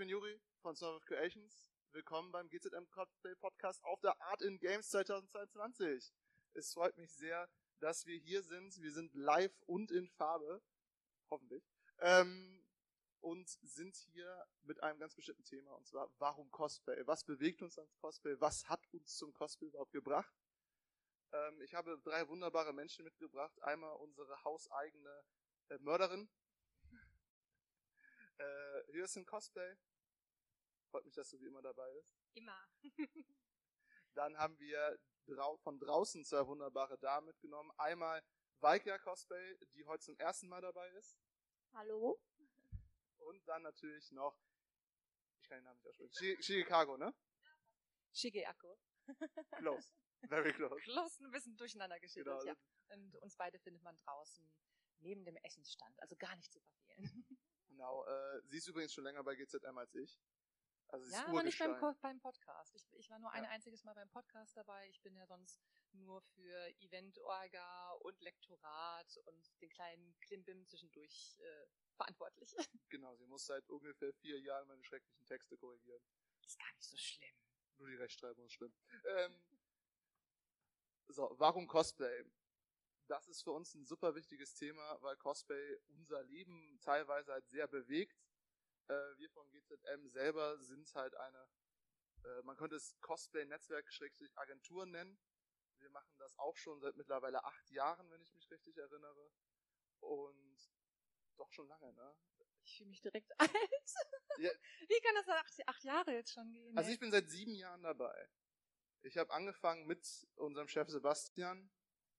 bin Juri von Song of Creations. Willkommen beim GZM Cosplay Podcast auf der Art in Games 2022. Es freut mich sehr, dass wir hier sind. Wir sind live und in Farbe. Hoffentlich. Ähm, und sind hier mit einem ganz bestimmten Thema, und zwar, warum Cosplay? Was bewegt uns ans Cosplay? Was hat uns zum Cosplay überhaupt gebracht? Ähm, ich habe drei wunderbare Menschen mitgebracht. Einmal unsere hauseigene äh, Mörderin, äh, Hürsten Cosplay. Freut mich, dass du wie immer dabei bist. Immer. Dann haben wir von draußen zwei wunderbare Damen mitgenommen. Einmal Valkyria Cosplay, die heute zum ersten Mal dabei ist. Hallo? Und dann natürlich noch, ich kann den Namen nicht aussprechen, Chicago, ne? Shigeako. Close. Very close. Close, ein bisschen durcheinander geschüttelt, Genau. ja. Und uns beide findet man draußen neben dem Essensstand, also gar nicht zu verfehlen. Genau. Äh, sie ist übrigens schon länger bei GZM als ich. Also Ja, aber nicht beim, beim Podcast. Ich, ich war nur ein Ja. einziges Mal beim Podcast dabei. Ich bin ja sonst nur für Event-Orga und Lektorat und den kleinen Klimbim zwischendurch äh, verantwortlich. Genau, sie muss seit ungefähr vier Jahren meine schrecklichen Texte korrigieren. Ist gar nicht so schlimm. Nur die Rechtschreibung ist schlimm. Ähm, so, warum Cosplay? Das ist für uns ein super wichtiges Thema, weil Cosplay unser Leben teilweise halt sehr bewegt. Äh, wir von GZM selber sind halt eine, äh, man könnte es Cosplay-Netzwerk-Agentur nennen. Wir machen das auch schon seit mittlerweile acht Jahren, wenn ich mich richtig erinnere. Und doch schon lange, ne? Ich fühle mich direkt alt. Ja. Wie kann das nach acht, acht Jahre jetzt schon gehen? Also ey? ich bin seit sieben Jahren dabei. Ich habe angefangen mit unserem Chef Sebastian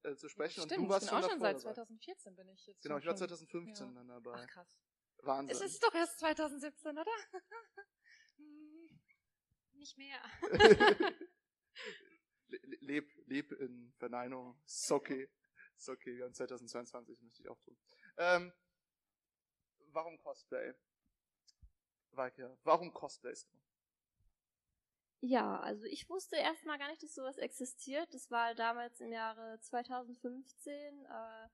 äh, zu sprechen Stimmt, und du warst ich bin auch schon schon davor seit dabei. 2014 bin ich jetzt. Genau, schon ich war schon- 2015 ja. dann dabei. Ach krass. Wahnsinn. Es ist doch erst 2017, oder? Hm, Nicht mehr. Le- le- leb, leb in Verneinung. Ist okay. Ist okay, wir haben 2022, das möchte ich auch tun. Ähm, warum Cosplay? Weike, warum cosplayst du? Ja, also ich wusste erstmal gar nicht, dass sowas existiert. Das war damals im Jahre 2015. Äh,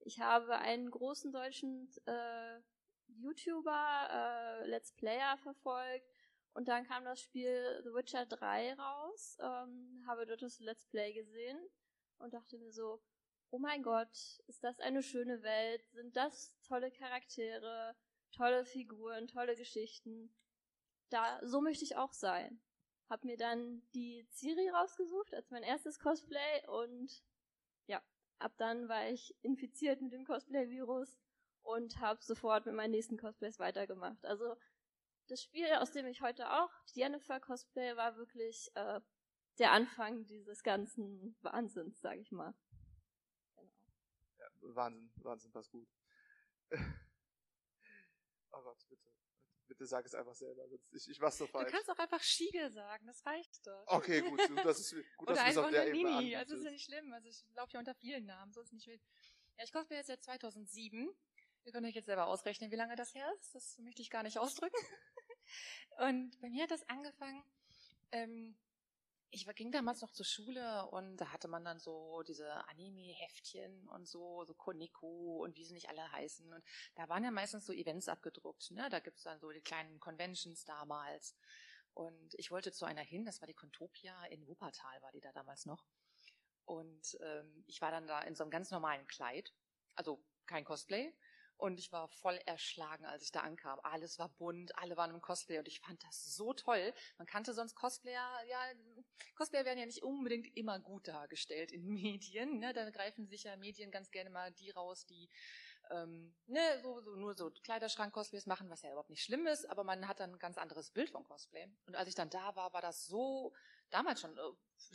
ich habe einen großen deutschen äh, YouTuber, äh, Let's Player verfolgt und dann kam das Spiel The Witcher 3 raus, ähm, habe dort das Let's Play gesehen und dachte mir so, oh mein Gott, ist das eine schöne Welt, sind das tolle Charaktere, tolle Figuren, tolle Geschichten. Da, so möchte ich auch sein. Hab mir dann die Ciri rausgesucht als mein erstes Cosplay und ja, ab dann war ich infiziert mit dem Cosplay-Virus und habe sofort mit meinen nächsten Cosplays weitergemacht. Also das Spiel, aus dem ich heute auch die Jennifer Cosplay, war wirklich äh, der Anfang dieses ganzen Wahnsinns, sag ich mal. Genau. Ja, Wahnsinn, Wahnsinn, passt gut. oh Gott, bitte. Bitte sag es einfach selber, sonst ich, ich mach's so Du falsch. kannst auch einfach Schiegel sagen, das reicht doch. Okay, gut, du- das ist gut, dass Oder du es auf einfach der nur Ebene Nini. Also das ist ja nicht schlimm. Also ich laufe ja unter vielen Namen, so ist nicht wild. Ja, ich cosplay jetzt seit 2007. Ihr könnt euch jetzt selber ausrechnen, wie lange das her ist. Das möchte ich gar nicht ausdrücken. Und bei mir hat das angefangen, ähm, ich ging damals noch zur Schule und da hatte man dann so diese Anime-Heftchen und so, so Koneko und wie sie nicht alle heißen. Und da waren ja meistens so Events abgedruckt. Ne? Da gibt's dann so die kleinen Conventions damals. Und ich wollte zu einer hin, das war die Contopia in Wuppertal, war die da damals noch. Und ähm, ich war dann da in so einem ganz normalen Kleid, also kein Cosplay. Und ich war voll erschlagen, als ich da ankam. Alles war bunt, alle waren im Cosplay und ich fand das so toll. Man kannte sonst Cosplayer, ja, Cosplayer werden ja nicht unbedingt immer gut dargestellt in Medien. Ne? Da greifen sich ja Medien ganz gerne mal die raus, die ähm, ne, so, so nur so Kleiderschrank-Cosplays machen, was ja überhaupt nicht schlimm ist, aber man hat dann ein ganz anderes Bild von Cosplay. Und als ich dann da war, war das so damals schon, äh,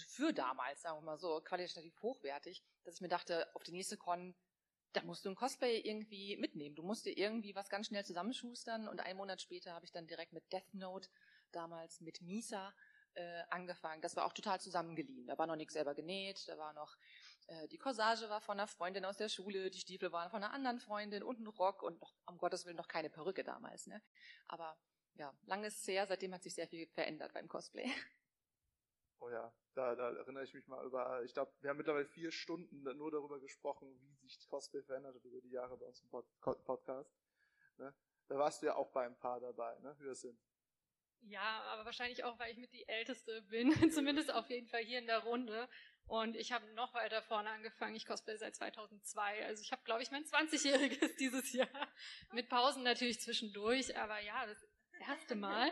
für damals, sagen wir mal so, qualitativ hochwertig, dass ich mir dachte, auf die nächste Con, da musst du ein Cosplay irgendwie mitnehmen. Du musst dir irgendwie was ganz schnell zusammenschustern und einen Monat später habe ich dann direkt mit Death Note, damals mit Misa, äh, angefangen. Das war auch total zusammengeliehen. Da war noch nichts selber genäht, da war noch äh, die Corsage war von einer Freundin aus der Schule, die Stiefel waren von einer anderen Freundin und ein Rock und noch, um Gottes Willen noch keine Perücke damals. Ne? Aber ja, lange ist es her, seitdem hat sich sehr viel verändert beim Cosplay. Oh ja, da, da erinnere ich mich mal über, ich glaube, wir haben mittlerweile vier Stunden nur darüber gesprochen, wie sich Cosplay verändert hat über die Jahre bei uns im Pod Podcast. Ne? Da warst du ja auch bei ein paar dabei, ne? Hürsinn. Ja, aber wahrscheinlich auch, weil ich mit die Älteste bin, zumindest auf jeden Fall hier in der Runde. Und ich habe noch weiter vorne angefangen. Ich cosplay seit 2002. Also ich habe, glaube ich, mein 20-jähriges dieses Jahr. Mit Pausen natürlich zwischendurch. Aber ja, das erste Mal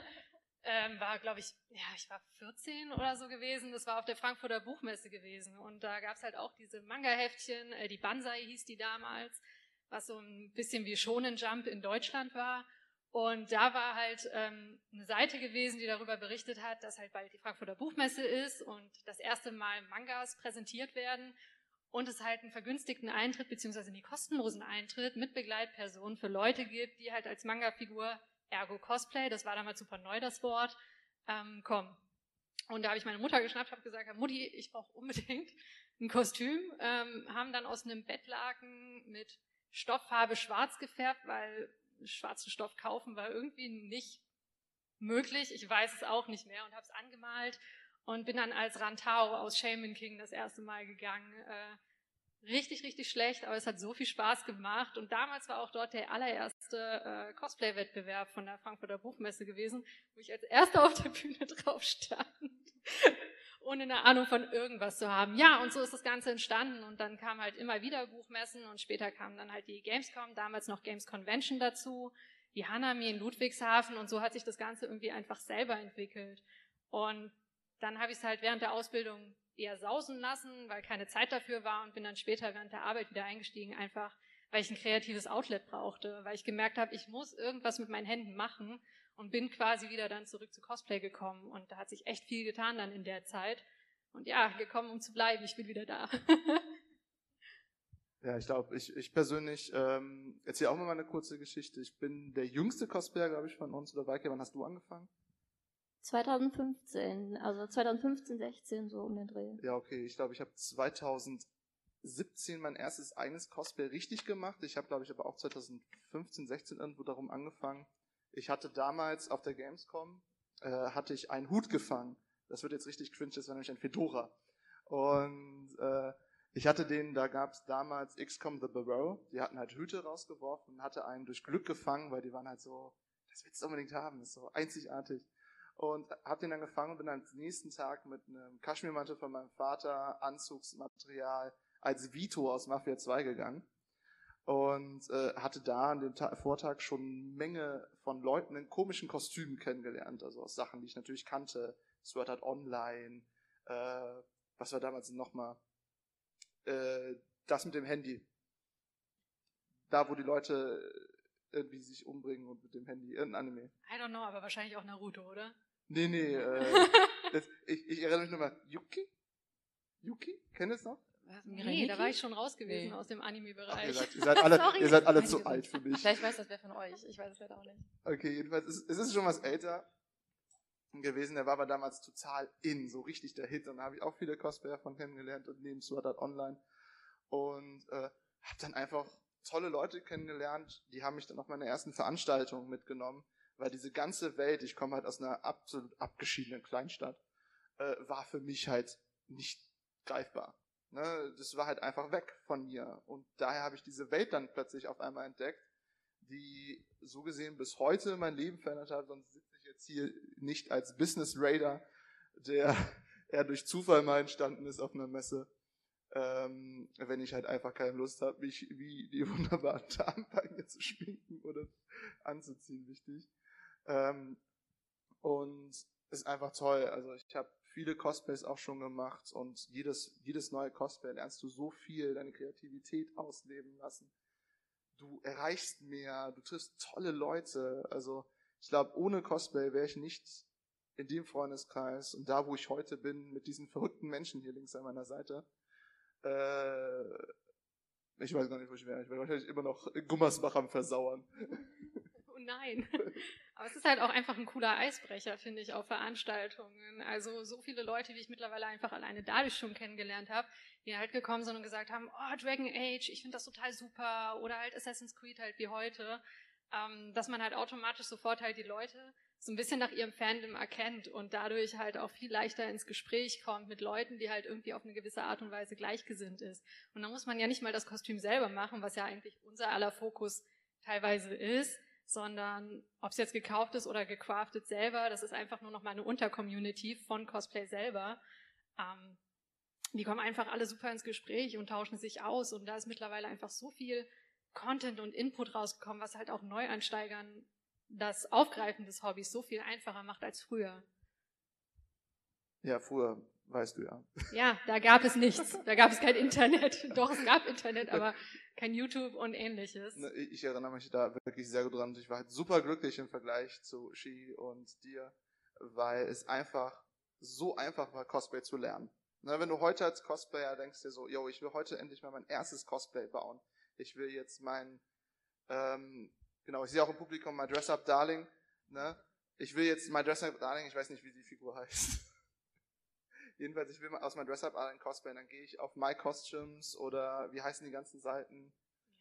ähm, war, glaube ich, ja, ich war 14 oder so gewesen. Das war auf der Frankfurter Buchmesse gewesen. Und da gab es halt auch diese Manga-Heftchen. Äh, die Banzai hieß die damals. Was so ein bisschen wie Shonen Jump in Deutschland war. Und da war halt ähm, eine Seite gewesen, die darüber berichtet hat, dass halt bald die Frankfurter Buchmesse ist und das erste Mal Mangas präsentiert werden und es halt einen vergünstigten Eintritt beziehungsweise einen kostenlosen Eintritt mit Begleitpersonen für Leute gibt, die halt als Manga-Figur, ergo Cosplay, das war damals super neu das Wort, ähm, kommen. Und da habe ich meine Mutter geschnappt, habe gesagt, Mutti, ich brauche unbedingt ein Kostüm, ähm, haben dann aus einem Bettlaken mit Stofffarbe schwarz gefärbt, weil schwarzen Stoff kaufen war irgendwie nicht möglich. Ich weiß es auch nicht mehr und habe es angemalt und bin dann als Rantao aus Shaman King das erste Mal gegangen. Äh, richtig, richtig schlecht, aber es hat so viel Spaß gemacht. Und damals war auch dort der allererste äh, Cosplay-Wettbewerb von der Frankfurter Buchmesse gewesen, wo ich als Erster auf der Bühne drauf stand. ohne eine Ahnung von irgendwas zu haben. Ja, und so ist das Ganze entstanden und dann kamen halt immer wieder Buchmessen und später kam dann halt die Gamescom, damals noch Games Convention dazu, die Hanami in Ludwigshafen und so hat sich das Ganze irgendwie einfach selber entwickelt. Und dann habe ich es halt während der Ausbildung eher sausen lassen, weil keine Zeit dafür war und bin dann später während der Arbeit wieder eingestiegen, einfach weil ich ein kreatives Outlet brauchte, weil ich gemerkt habe, ich muss irgendwas mit meinen Händen machen und bin quasi wieder dann zurück zu Cosplay gekommen und da hat sich echt viel getan dann in der Zeit. Und ja, gekommen, um zu bleiben, ich bin wieder da. ja, ich glaube, ich, ich persönlich ähm, erzähle auch mal eine kurze Geschichte. Ich bin der jüngste Cosplayer, glaube ich, von uns oder Weike. Wann hast du angefangen? 2015, also 2015, 16 so um den Dreh. Ja, okay. Ich glaube, ich habe 2017 mein erstes eigenes Cosplay richtig gemacht. Ich habe, glaube ich, aber auch 2015, 16 irgendwo darum angefangen. Ich hatte damals auf der Gamescom, äh, hatte ich einen Hut gefangen. Das wird jetzt richtig cringe, das war nämlich ein Fedora. Und äh, ich hatte den, da gab es damals XCOM The Burrow, die hatten halt Hüte rausgeworfen und hatte einen durch Glück gefangen, weil die waren halt so, das willst du unbedingt haben, das ist so einzigartig. Und hab den dann gefangen und bin dann am nächsten Tag mit einem Kaschmirmantel von meinem Vater, Anzugsmaterial, als Vito aus Mafia 2 gegangen und äh, hatte da an dem Ta Vortag schon eine Menge von Leuten in komischen Kostümen kennengelernt, also aus Sachen, die ich natürlich kannte. Sword Art Online, äh, was war damals nochmal? Äh, das mit dem Handy. Da, wo die Leute irgendwie sich umbringen und mit dem Handy, irgendein Anime. I don't know, aber wahrscheinlich auch Naruto, oder? Nee, nee, äh, das, ich, ich erinnere mich nochmal, Yuki? Yuki? Kennt ihr es noch? Nee, da war ich schon raus gewesen nee. aus dem Anime-Bereich. Ihr seid, ihr seid alle, ihr seid alle zu alt für mich. Vielleicht weiß das wer von euch. Ich weiß es leider auch nicht. Okay, jedenfalls, es, es ist schon was älter gewesen. Der war aber damals total in, so richtig der Hit. Und da habe ich auch viele Cosplayer von kennengelernt und neben Sword Art Online. Und äh, habe dann einfach tolle Leute kennengelernt. Die haben mich dann auf meine ersten Veranstaltungen mitgenommen. Weil diese ganze Welt, ich komme halt aus einer absolut abgeschiedenen Kleinstadt, äh, war für mich halt nicht greifbar. Ne, das war halt einfach weg von mir. Und daher habe ich diese Welt dann plötzlich auf einmal entdeckt, die so gesehen bis heute mein Leben verändert hat. Sonst sitze ich jetzt hier nicht als Business Raider, der eher durch Zufall mal entstanden ist auf einer Messe. Ähm, wenn ich halt einfach keine Lust habe, mich wie die wunderbaren Damen bei mir zu schminken oder anzuziehen, wichtig. Ähm, und ist einfach toll. Also ich habe viele Cosplays auch schon gemacht und jedes, jedes neue Cosplay lernst du so viel, deine Kreativität ausleben lassen. Du erreichst mehr, du triffst tolle Leute. Also ich glaube, ohne Cosplay wäre ich nicht in dem Freundeskreis und da, wo ich heute bin, mit diesen verrückten Menschen hier links an meiner Seite. Äh, ich weiß gar nicht, wo ich wäre. Ich wäre wahrscheinlich immer noch Gummersbach am Versauern. Oh nein. Aber es ist halt auch einfach ein cooler Eisbrecher, finde ich, auf Veranstaltungen. Also so viele Leute, wie ich mittlerweile einfach alleine dadurch schon kennengelernt habe, die halt gekommen sind und gesagt haben, oh, Dragon Age, ich finde das total super. Oder halt Assassin's Creed halt wie heute. Ähm, dass man halt automatisch sofort halt die Leute so ein bisschen nach ihrem Fandom erkennt und dadurch halt auch viel leichter ins Gespräch kommt mit Leuten, die halt irgendwie auf eine gewisse Art und Weise gleichgesinnt ist. Und da muss man ja nicht mal das Kostüm selber machen, was ja eigentlich unser aller Fokus teilweise ist, sondern ob es jetzt gekauft ist oder gecraftet selber, das ist einfach nur noch mal eine Untercommunity von Cosplay selber. Ähm, die kommen einfach alle super ins Gespräch und tauschen sich aus und da ist mittlerweile einfach so viel Content und Input rausgekommen, was halt auch Neuansteigern das Aufgreifen des Hobbys so viel einfacher macht als früher. Ja, früher, weißt du ja. Ja, da gab es nichts. Da gab es kein Internet. Doch, es gab Internet, aber kein YouTube und ähnliches. Ne, ich erinnere mich da wirklich sehr gut dran. Ich war halt super glücklich im Vergleich zu Shi und dir, weil es einfach so einfach war, Cosplay zu lernen. Ne, wenn du heute als Cosplayer denkst dir so, yo, ich will heute endlich mal mein erstes Cosplay bauen. Ich will jetzt mein, ähm, genau, ich sehe auch im Publikum mein Dress-Up Darling, ne? Ich will jetzt mein Dress-Up Darling, ich weiß nicht, wie die Figur heißt. Jedenfalls, ich will mal aus meinem Dress-Up Darling cosplayen, dann gehe ich auf My Costumes oder wie heißen die ganzen Seiten?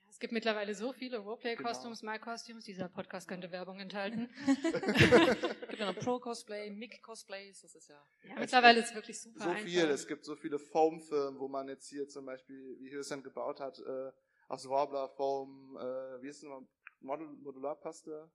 Ja, es gibt mittlerweile so viele Roleplay-Costumes, genau. My Costumes, dieser Podcast könnte Werbung enthalten. es gibt ja noch Pro-Cosplay, Mic-Cosplays, das ist ja... Ja, mittlerweile ist es wirklich super So viel, einfach. es gibt so viele Foam-Firmen, wo man jetzt hier zum Beispiel, wie Hirsen gebaut hat, äh, aus Warbler Foam, äh, wie ist es nochmal, Modul Modularpaste?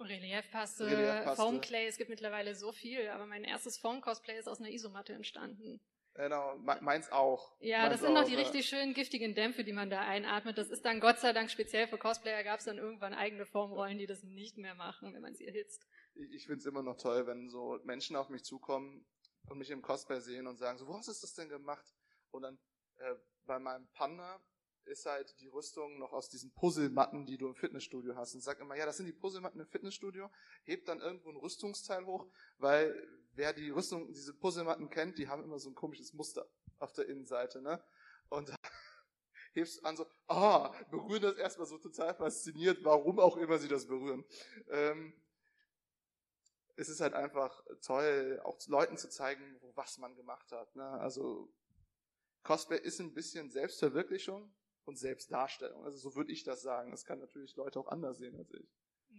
Reliefpaste, Reliefpaste, Foamclay, es gibt mittlerweile so viel, aber mein erstes Foam-Cosplay ist aus einer Isomatte entstanden. Genau, meins auch. Ja, meins das sind auch, noch die richtig schönen giftigen Dämpfe, die man da einatmet. Das ist dann Gott sei Dank speziell für Cosplayer, gab es dann irgendwann eigene Formrollen, die das nicht mehr machen, wenn man sie erhitzt. Ich, ich finde es immer noch toll, wenn so Menschen auf mich zukommen und mich im Cosplay sehen und sagen so, wo hast du das denn gemacht? Und dann äh, bei meinem Panda ist halt die Rüstung noch aus diesen Puzzlematten, die du im Fitnessstudio hast. Und sag immer, ja, das sind die Puzzlematten im Fitnessstudio. Hebt dann irgendwo ein Rüstungsteil hoch, weil wer die Rüstung, diese Puzzlematten kennt, die haben immer so ein komisches Muster auf der Innenseite, ne? Und hebst an so, ah, berühren das erstmal so total fasziniert, warum auch immer sie das berühren. Ähm, es ist halt einfach toll, auch Leuten zu zeigen, was man gemacht hat. Ne? Also Cosplay ist ein bisschen Selbstverwirklichung, und Selbstdarstellung. Also so würde ich das sagen. Das kann natürlich Leute auch anders sehen als ich.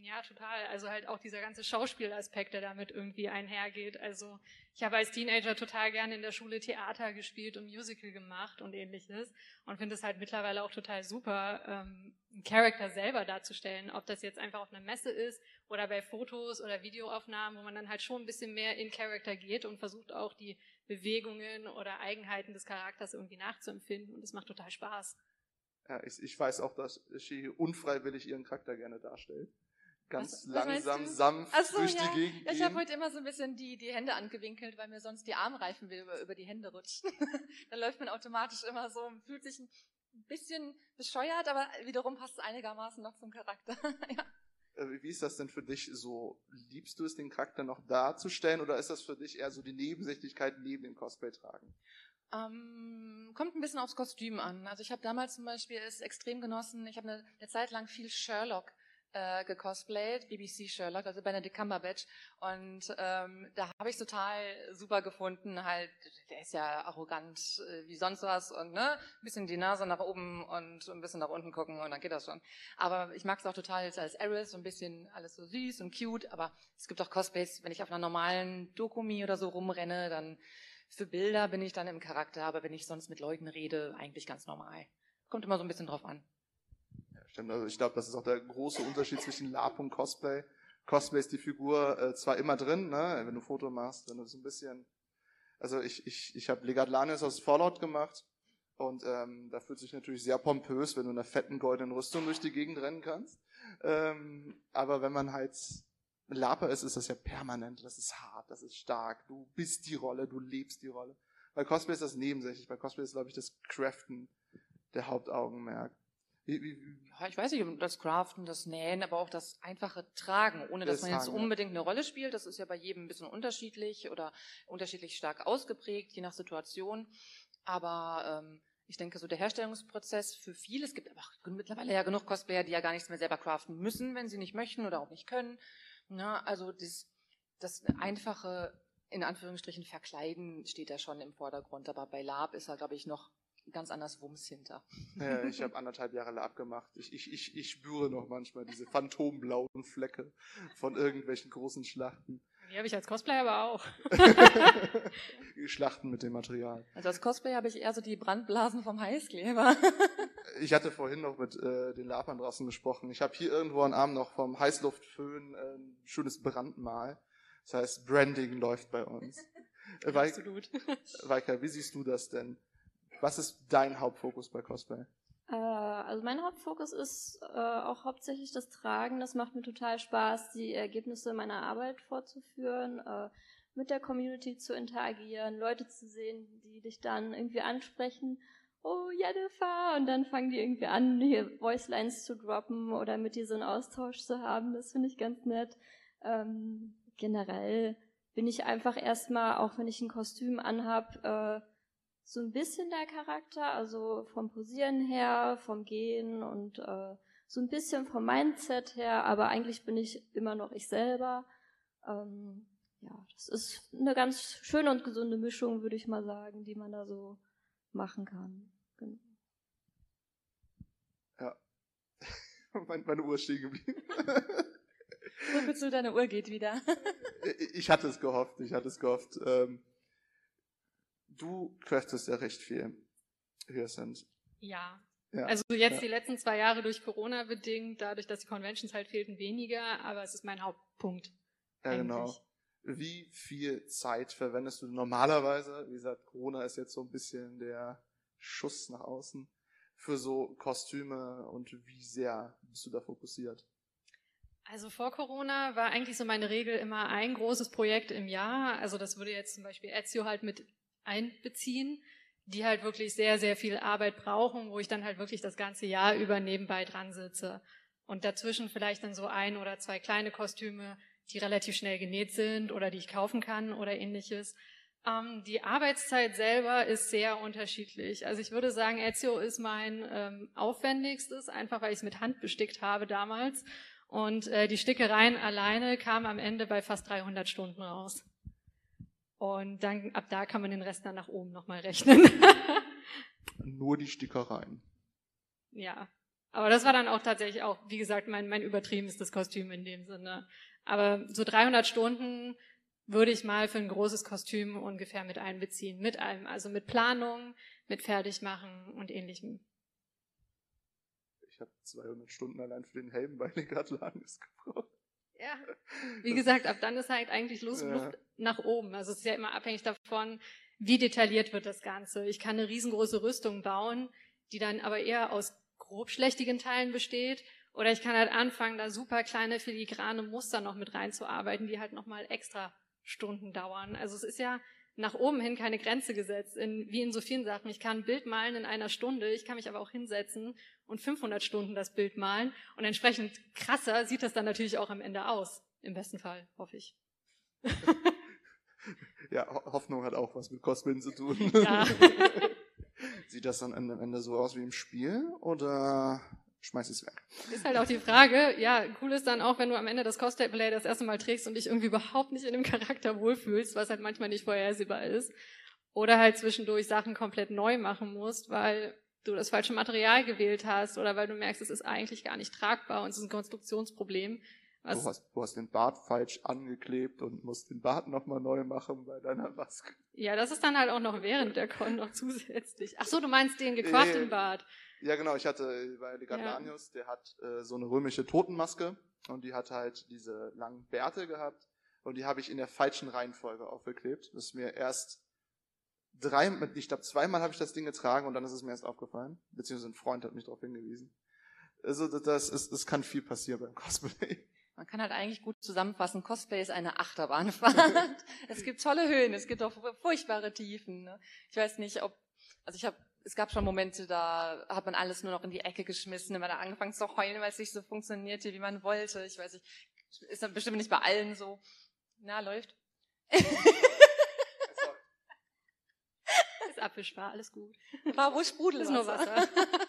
Ja, total. Also halt auch dieser ganze Schauspielaspekt, der damit irgendwie einhergeht. Also ich habe als Teenager total gerne in der Schule Theater gespielt und Musical gemacht und ähnliches und finde es halt mittlerweile auch total super, ähm, einen Charakter selber darzustellen, ob das jetzt einfach auf einer Messe ist oder bei Fotos oder Videoaufnahmen, wo man dann halt schon ein bisschen mehr in Charakter geht und versucht auch die Bewegungen oder Eigenheiten des Charakters irgendwie nachzuempfinden und es macht total Spaß. Ja, ich, ich weiß auch, dass Shi unfreiwillig ihren Charakter gerne darstellt. Ganz was, langsam, was sanft so, durch ja. die Gegend ja, Ich habe heute immer so ein bisschen die, die Hände angewinkelt, weil mir sonst die Armreifen über, über die Hände rutschen. Dann läuft man automatisch immer so, fühlt sich ein bisschen bescheuert, aber wiederum passt es einigermaßen noch zum Charakter. ja. Äh, wie ist das denn für dich so? Liebst du es, den Charakter noch darzustellen oder ist das für dich eher so die Nebensächlichkeit neben dem Cosplay tragen? Ähm, kommt ein bisschen aufs Kostüm an. Also ich habe damals zum Beispiel es extrem genossen. Ich habe eine, eine Zeit lang viel Sherlock äh, gecosplayt, BBC Sherlock, also Benedict Cumberbatch. Und ähm, da habe ich total super gefunden. Halt, der ist ja arrogant äh, wie sonst was und ne, ein bisschen die Nase nach oben und ein bisschen nach unten gucken und dann geht das schon. Aber ich mag es auch total jetzt als Eris, so ein bisschen alles so süß und cute. Aber es gibt auch Cosplays, wenn ich auf einer normalen Dokumi oder so rumrenne, dann für Bilder bin ich dann im Charakter, aber wenn ich sonst mit Leuten rede, eigentlich ganz normal. Kommt immer so ein bisschen drauf an. Ja, stimmt. Also ich glaube, das ist auch der große Unterschied zwischen Lab und Cosplay. Cosplay ist die Figur äh, zwar immer drin, ne, wenn du Foto machst, wenn du so ein bisschen. Also ich, ich, ich habe Legat Lanius aus Fallout gemacht und ähm, da fühlt sich natürlich sehr pompös, wenn du in einer fetten goldenen Rüstung durch die Gegend rennen kannst. Ähm, aber wenn man halt Laper ist, ist das ja permanent, das ist hart, das ist stark, du bist die Rolle, du lebst die Rolle. Bei Cosplay ist das nebensächlich, bei Cosplay ist, glaube ich, das Craften der Hauptaugenmerk. Ja, ich weiß nicht, das Craften, das Nähen, aber auch das einfache Tragen, ohne dass man jetzt unbedingt eine Rolle spielt. Das ist ja bei jedem ein bisschen unterschiedlich oder unterschiedlich stark ausgeprägt, je nach Situation. Aber ähm, ich denke, so der Herstellungsprozess für viele, es gibt aber mittlerweile ja genug Cosplayer, die ja gar nichts mehr selber craften müssen, wenn sie nicht möchten oder auch nicht können. Na, also das, das einfache, in Anführungsstrichen, Verkleiden steht da schon im Vordergrund, aber bei Lab ist da, glaube ich, noch ganz anders Wumms hinter. Ja, ich habe anderthalb Jahre Lab gemacht. Ich, ich, ich, ich spüre noch manchmal diese phantomblauen Flecke von irgendwelchen großen Schlachten. Die habe ich als Cosplayer aber auch. Schlachten mit dem Material. Also als Cosplayer habe ich eher so die Brandblasen vom Heißkleber. Ich hatte vorhin noch mit äh, den Lapern draußen gesprochen. Ich habe hier irgendwo am Arm noch vom Heißluftföhn äh, ein schönes Brandmal. Das heißt, Branding läuft bei uns. Äh, Absolut. Weika, wie siehst du das denn? Was ist dein Hauptfokus bei Cosplay? Also mein Hauptfokus ist äh, auch hauptsächlich das Tragen. Das macht mir total Spaß, die Ergebnisse meiner Arbeit vorzuführen, äh, mit der Community zu interagieren, Leute zu sehen, die dich dann irgendwie ansprechen. Oh, Jennifer! Und dann fangen die irgendwie an, hier Voicelines zu droppen oder mit dir so einen Austausch zu haben. Das finde ich ganz nett. Ähm, generell bin ich einfach erstmal, auch wenn ich ein Kostüm anhab, äh, so ein bisschen der Charakter, also vom Posieren her, vom Gehen und äh, so ein bisschen vom Mindset her, aber eigentlich bin ich immer noch ich selber. Ähm, ja, das ist eine ganz schöne und gesunde Mischung, würde ich mal sagen, die man da so machen kann. Genau. Meine, meine Uhr ist stehen geblieben. So willst du, deine Uhr geht wieder. ich hatte es gehofft, ich hatte es gehofft. Ähm, du craftest ja recht viel. Hyacinth. Ja. Ja. Also jetzt Ja. die letzten zwei Jahre durch Corona bedingt, dadurch, dass die Conventions halt fehlten, weniger, aber es ist mein Hauptpunkt. Ja, genau. Wie viel Zeit verwendest du normalerweise? Wie gesagt, Corona ist jetzt so ein bisschen der Schuss nach außen für so Kostüme und wie sehr bist du da fokussiert? Also vor Corona war eigentlich so meine Regel immer ein großes Projekt im Jahr. Also das würde jetzt zum Beispiel Ezio halt mit einbeziehen, die halt wirklich sehr, sehr viel Arbeit brauchen, wo ich dann halt wirklich das ganze Jahr über nebenbei dran sitze. Und dazwischen vielleicht dann so ein oder zwei kleine Kostüme, die relativ schnell genäht sind oder die ich kaufen kann oder ähnliches. Ähm, die Arbeitszeit selber ist sehr unterschiedlich. Also ich würde sagen, Ezio ist mein ähm, aufwendigstes, einfach weil ich es mit Hand bestickt habe damals. Und äh, die Stickereien alleine kamen am Ende bei fast 300 Stunden raus. Und dann ab da kann man den Rest dann nach oben nochmal rechnen. Nur die Stickereien. ja. Aber das war dann auch tatsächlich auch, wie gesagt, mein, mein übertriebenstes Kostüm in dem Sinne. Aber so 300 Stunden würde ich mal für ein großes Kostüm ungefähr mit einbeziehen. Mit allem. Also mit Planung, mit Fertigmachen und ähnlichem. Ich habe 200 Stunden allein für den Helm bei Legatlanes gebraucht. Ja. Wie gesagt, ab dann ist halt eigentlich Luft, Ja. Nach oben. Also es ist ja immer abhängig davon, wie detailliert wird das Ganze. Ich kann eine riesengroße Rüstung bauen, die dann aber eher aus grobschlächtigen Teilen besteht. Oder ich kann halt anfangen, da super kleine filigrane Muster noch mit reinzuarbeiten, die halt nochmal extra Stunden dauern. Also es ist ja nach oben hin keine Grenze gesetzt, in, wie in so vielen Sachen. Ich kann ein Bild malen in einer Stunde, ich kann mich aber auch hinsetzen und 500 Stunden das Bild malen und entsprechend krasser sieht das dann natürlich auch am Ende aus. Im besten Fall, hoffe ich. Ja, Ho- Hoffnung hat auch was mit Cosplayen zu tun. Ja. Sieht das dann am Ende so aus wie im Spiel oder schmeiß es weg? Ist halt auch die Frage, ja, cool ist dann auch, wenn du am Ende das Cosplay das erste Mal trägst und dich irgendwie überhaupt nicht in dem Charakter wohlfühlst, was halt manchmal nicht vorhersehbar ist. Oder halt zwischendurch Sachen komplett neu machen musst, weil du das falsche Material gewählt hast oder weil du merkst, es ist eigentlich gar nicht tragbar und es ist ein Konstruktionsproblem. Was, Du hast, du hast den Bart falsch angeklebt und musst den Bart nochmal neu machen bei deiner Maske. ja, das ist dann halt auch noch während der Con noch zusätzlich. Ach so, du meinst den Äh, Bart. Ja, genau. Ich hatte bei Legatlanius, der hat äh, so eine römische Totenmaske und die hat halt diese langen Bärte gehabt und die habe ich in der falschen Reihenfolge aufgeklebt. Das ist mir erst drei, ich glaube zweimal habe ich das Ding getragen und dann ist es mir erst aufgefallen. Beziehungsweise ein Freund hat mich darauf hingewiesen. Also das, das ist, es kann viel passieren beim Cosplay. Man kann halt eigentlich gut zusammenfassen, Cosplay ist eine Achterbahnfahrt. es gibt tolle Höhen, es gibt auch furchtbare Tiefen. Ne? Ich weiß nicht, ob, also ich habe, es gab schon Momente, da hat man alles nur noch in die Ecke geschmissen, man hat angefangen zu heulen, weil es nicht so funktionierte, wie man wollte. Ich weiß nicht, ist dann bestimmt nicht bei allen so. Na, läuft. Ist abwischbar, alles gut. War wohl Sprudel Ist nur Wasser.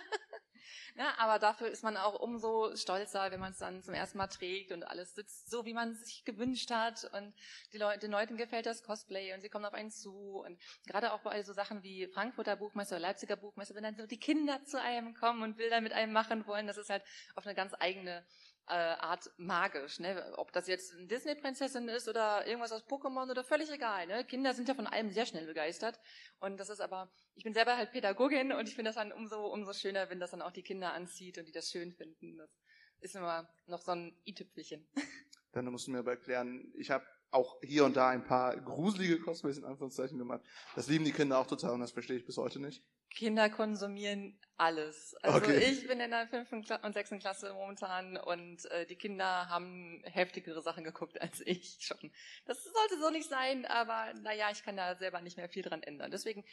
Ja, aber dafür ist man auch umso stolzer, wenn man es dann zum ersten Mal trägt und alles sitzt so, wie man es sich gewünscht hat. Und Leute, den Leuten gefällt das Cosplay und sie kommen auf einen zu. Und gerade auch bei so Sachen wie Frankfurter Buchmesse oder Leipziger Buchmesse, wenn dann so die Kinder zu einem kommen und Bilder mit einem machen wollen, das ist halt auf eine ganz eigene äh, Art magisch. Ne? Ob das jetzt eine Disney-Prinzessin ist oder irgendwas aus Pokémon oder völlig egal. Ne? Kinder sind ja von allem sehr schnell begeistert. Und das ist aber, ich bin selber halt Pädagogin und ich finde das dann umso, umso schöner, wenn das dann auch die Kinder anzieht und die das schön finden. Das ist immer noch so ein i-Tüpfelchen. Dann musst du mir aber erklären, ich habe auch hier und da ein paar gruselige Cosplays in Anführungszeichen gemacht. Das lieben die Kinder auch total und das verstehe ich bis heute nicht. Kinder konsumieren alles. Also Okay. ich bin in der fünften und sechsten Klasse momentan und äh, die Kinder haben heftigere Sachen geguckt als ich schon. Das sollte so nicht sein, aber naja, ich kann da selber nicht mehr viel dran ändern. Deswegen,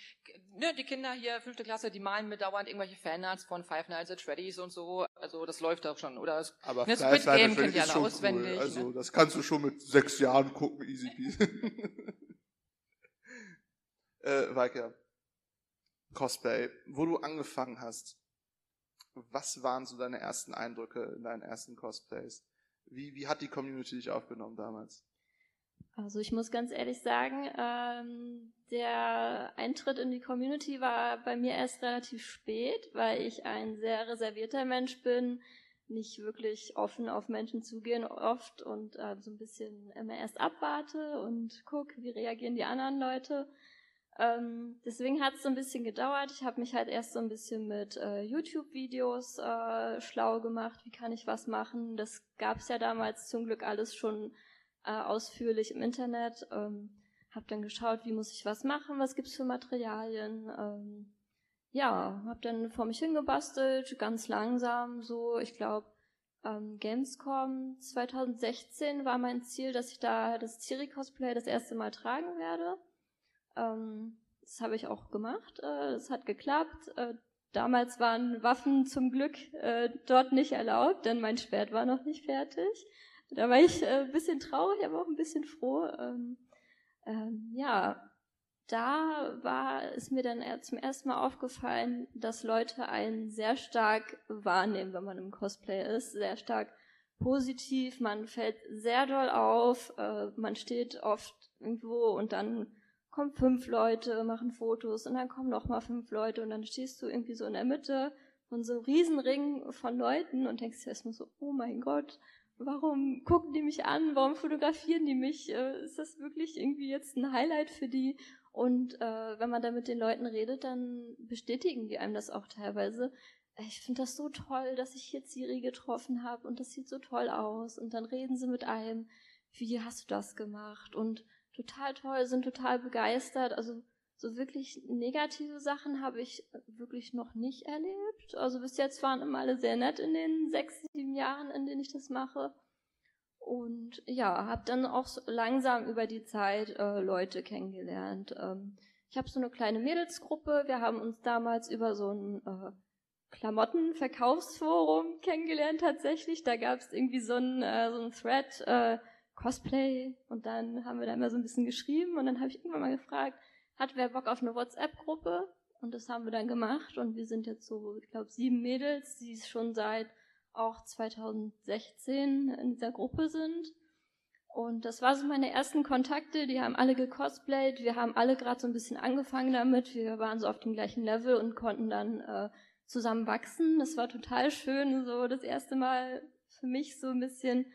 ne, die Kinder hier, fünfte Klasse, die malen mir dauernd irgendwelche Fanarts von Five Nights at Freddy's und so. Also das läuft auch schon. Oder es, Aber Ne, Squid Game kennt ihr ist alle schon auswendig, Cool. Also ne? das kannst du schon mit sechs Jahren gucken, easy peasy. äh, Weike, Cosplay, wo du angefangen hast, was waren so deine ersten Eindrücke in deinen ersten Cosplays? Wie, wie hat die Community dich aufgenommen damals? Also ich muss ganz ehrlich sagen, ähm, der Eintritt in die Community war bei mir erst relativ spät, weil ich ein sehr reservierter Mensch bin, nicht wirklich offen auf Menschen zugehen oft und äh, so ein bisschen immer erst abwarte und guck, wie reagieren die anderen Leute. Ähm, deswegen hat es so ein bisschen gedauert. Ich habe mich halt erst so ein bisschen mit äh, YouTube-Videos äh, schlau gemacht. Wie kann ich was machen? Das gab es ja damals zum Glück alles schon äh, ausführlich im Internet. Ähm, habe dann geschaut, wie muss ich was machen, was gibt's für Materialien. Ähm, ja, habe dann vor mich hingebastelt, ganz langsam so. Ich glaube, ähm, Gamescom 2016 war mein Ziel, dass ich da das Ciri-Cosplay das erste Mal tragen werde. Ähm, das habe ich auch gemacht. Äh, hat geklappt. Äh, damals waren Waffen zum Glück äh, dort nicht erlaubt, denn mein Schwert war noch nicht fertig. Da war ich äh, ein bisschen traurig, aber auch ein bisschen froh. Ähm, ähm, ja, da war es mir dann zum ersten Mal aufgefallen, dass Leute einen sehr stark wahrnehmen, wenn man im Cosplay ist, sehr stark positiv, man fällt sehr doll auf, äh, man steht oft irgendwo und dann kommen fünf Leute, machen Fotos und dann kommen noch mal fünf Leute und dann stehst du irgendwie so in der Mitte von so einem Riesenring von Leuten und denkst dir erstmal so, oh mein Gott, warum gucken die mich an, warum fotografieren die mich, äh, ist das wirklich irgendwie jetzt ein Highlight für die? Und äh, wenn man da mit den Leuten redet, dann bestätigen die einem das auch teilweise. Ich finde das so toll, dass ich hier Siri getroffen habe und das sieht so toll aus. Und dann reden sie mit einem, wie hast du das gemacht? Und total toll, sind total begeistert. Also so wirklich negative Sachen habe ich wirklich noch nicht erlebt. Also bis jetzt waren immer alle sehr nett in den sechs, sieben Jahren, in denen ich das mache. Und ja, habe dann auch so langsam über die Zeit äh, Leute kennengelernt. Ähm, ich habe so eine kleine Mädelsgruppe. Wir haben uns damals über so ein äh, Klamottenverkaufsforum kennengelernt tatsächlich. Da gab es irgendwie so ein, äh, so ein Thread, äh, Cosplay. Und dann haben wir da immer so ein bisschen geschrieben. Und dann habe ich irgendwann mal gefragt, hat wer Bock auf eine WhatsApp-Gruppe? Und das haben wir dann gemacht. Und wir sind jetzt so, ich glaube, sieben Mädels, die schon seit auch 2016 in dieser Gruppe sind. Und das war so meine ersten Kontakte. Die haben alle gecosplayt. Wir haben alle gerade so ein bisschen angefangen damit. Wir waren so auf dem gleichen Level und konnten dann äh, zusammen wachsen. Das war total schön. So das erste Mal für mich so ein bisschen.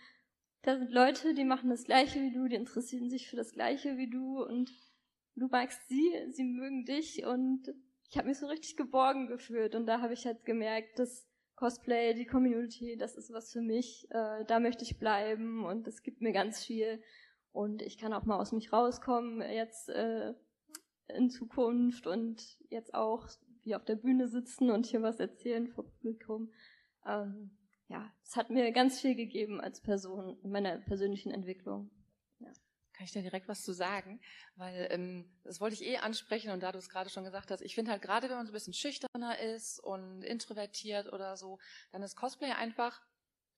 Da sind Leute, die machen das Gleiche wie du, die interessieren sich für das Gleiche wie du und du magst sie, sie mögen dich und ich habe mich so richtig geborgen gefühlt und da habe ich halt gemerkt, dass Cosplay, die Community, das ist was für mich, äh, da möchte ich bleiben und es gibt mir ganz viel und ich kann auch mal aus mich rauskommen jetzt äh, in Zukunft und jetzt auch wie auf der Bühne sitzen und hier was erzählen vor Publikum. Ähm, ja, es hat mir ganz viel gegeben als Person in meiner persönlichen Entwicklung. Kann ich da direkt was zu sagen? Weil ähm, das wollte ich eh ansprechen und da du es gerade schon gesagt hast, ich finde halt gerade, wenn man so ein bisschen schüchterner ist und introvertiert oder so, dann ist Cosplay einfach,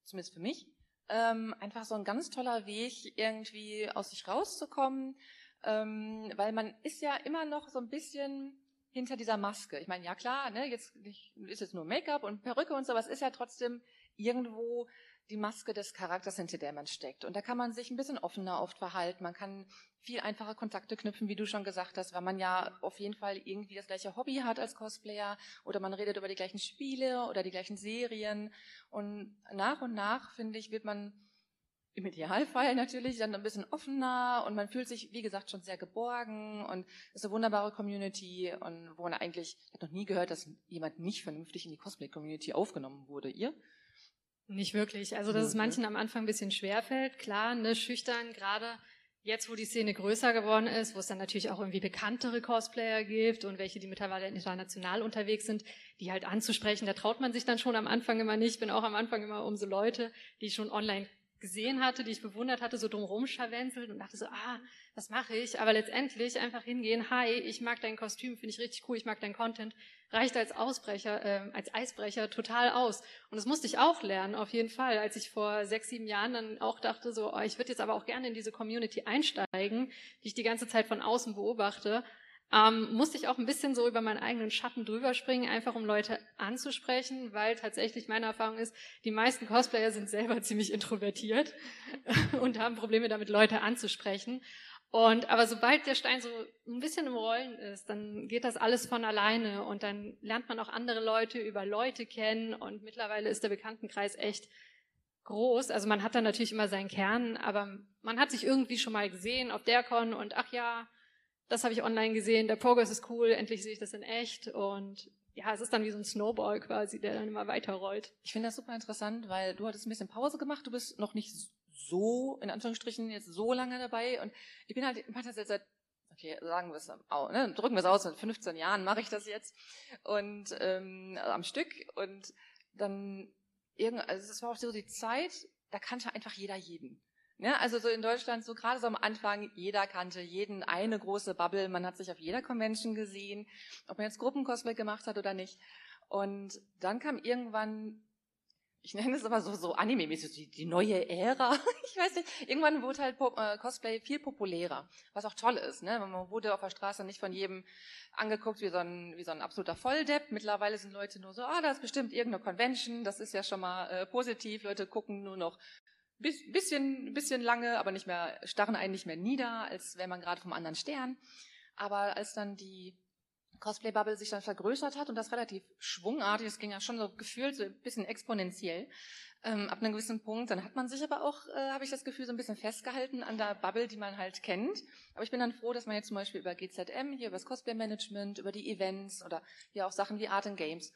zumindest für mich, ähm, einfach so ein ganz toller Weg, irgendwie aus sich rauszukommen, ähm, weil man ist ja immer noch so ein bisschen hinter dieser Maske. Ich meine, ja klar, ne, jetzt ist jetzt nur Make-up und Perücke und so, aber es ist ja trotzdem irgendwo die Maske des Charakters, hinter der man steckt. Und da kann man sich ein bisschen offener oft verhalten. Man kann viel einfacher Kontakte knüpfen, wie du schon gesagt hast, weil man ja auf jeden Fall irgendwie das gleiche Hobby hat als Cosplayer oder man redet über die gleichen Spiele oder die gleichen Serien. Und nach und nach, finde ich, wird man im Idealfall natürlich dann ein bisschen offener und man fühlt sich, wie gesagt, schon sehr geborgen und es ist eine wunderbare Community und wo man eigentlich, ich habe noch nie gehört, dass jemand nicht vernünftig in die Cosplay-Community aufgenommen wurde. Ihr? Nicht wirklich. Also, dass es manchen am Anfang ein bisschen schwer fällt, klar, ne, schüchtern, gerade jetzt, wo die Szene größer geworden ist, wo es dann natürlich auch irgendwie bekanntere Cosplayer gibt und welche, die mittlerweile international unterwegs sind, die halt anzusprechen, da traut man sich dann schon am Anfang immer nicht. Ich bin auch am Anfang immer um so Leute, die schon online gesehen hatte, die ich bewundert hatte, so drumherum scharwenzelt und dachte so, ah, was mache ich? Aber letztendlich einfach hingehen, hi, ich mag dein Kostüm, finde ich richtig cool, ich mag dein Content, reicht als Ausbrecher, äh, als Eisbrecher total aus. Und das musste ich auch lernen, auf jeden Fall, als ich vor sechs, sieben Jahren dann auch dachte so, oh, ich würde jetzt aber auch gerne in diese Community einsteigen, die ich die ganze Zeit von außen beobachte ähm, musste ich auch ein bisschen so über meinen eigenen Schatten drüber springen, einfach um Leute anzusprechen, weil tatsächlich meine Erfahrung ist, die meisten Cosplayer sind selber ziemlich introvertiert und haben Probleme damit, Leute anzusprechen. Und aber sobald der Stein so ein bisschen im Rollen ist, dann geht das alles von alleine und dann lernt man auch andere Leute über Leute kennen und mittlerweile ist der Bekanntenkreis echt groß. Also man hat dann natürlich immer seinen Kern, aber man hat sich irgendwie schon mal gesehen auf der Con und ach ja, das habe ich online gesehen, der Progress ist cool, endlich sehe ich das in echt. Und ja, es ist dann wie so ein Snowball quasi, der dann immer weiterrollt. Ich finde das super interessant, weil du hattest ein bisschen Pause gemacht, du bist noch nicht so, in Anführungsstrichen, jetzt so lange dabei. Und ich bin halt, ich mache das jetzt seit okay, sagen wir es, ne, drücken wir es aus, seit 15 Jahren mache ich das jetzt. Und ähm, am Stück. Und dann irgend, also es war auch so die Zeit, da kannte einfach jeder jeden. Ja, also so in Deutschland, so gerade so am Anfang, jeder kannte jeden, eine große Bubble, man hat sich auf jeder Convention gesehen, ob man jetzt Gruppencosplay gemacht hat oder nicht. Und dann kam irgendwann, ich nenne es aber so, so Anime-mäßig, die, die neue Ära. Ich weiß nicht, irgendwann wurde halt äh, Cosplay viel populärer, was auch toll ist. Ne? Man wurde auf der Straße nicht von jedem angeguckt wie so ein, wie so ein absoluter Volldepp. Mittlerweile sind Leute nur so, ah, da ist bestimmt irgendeine Convention, das ist ja schon mal äh, positiv. Leute gucken nur noch bisschen, bisschen lange, aber nicht mehr, starren einen nicht mehr nieder, als wäre man gerade vom anderen Stern. Aber als dann die Cosplay-Bubble sich dann vergrößert hat und das relativ schwungartig, es ging ja schon so gefühlt so ein bisschen exponentiell, ähm, ab einem gewissen Punkt, dann hat man sich aber auch, äh, habe ich das Gefühl, so ein bisschen festgehalten an der Bubble, die man halt kennt. Aber ich bin dann froh, dass man jetzt zum Beispiel über GZM, hier über das Cosplay-Management, über die Events oder hier auch Sachen wie Art and Games,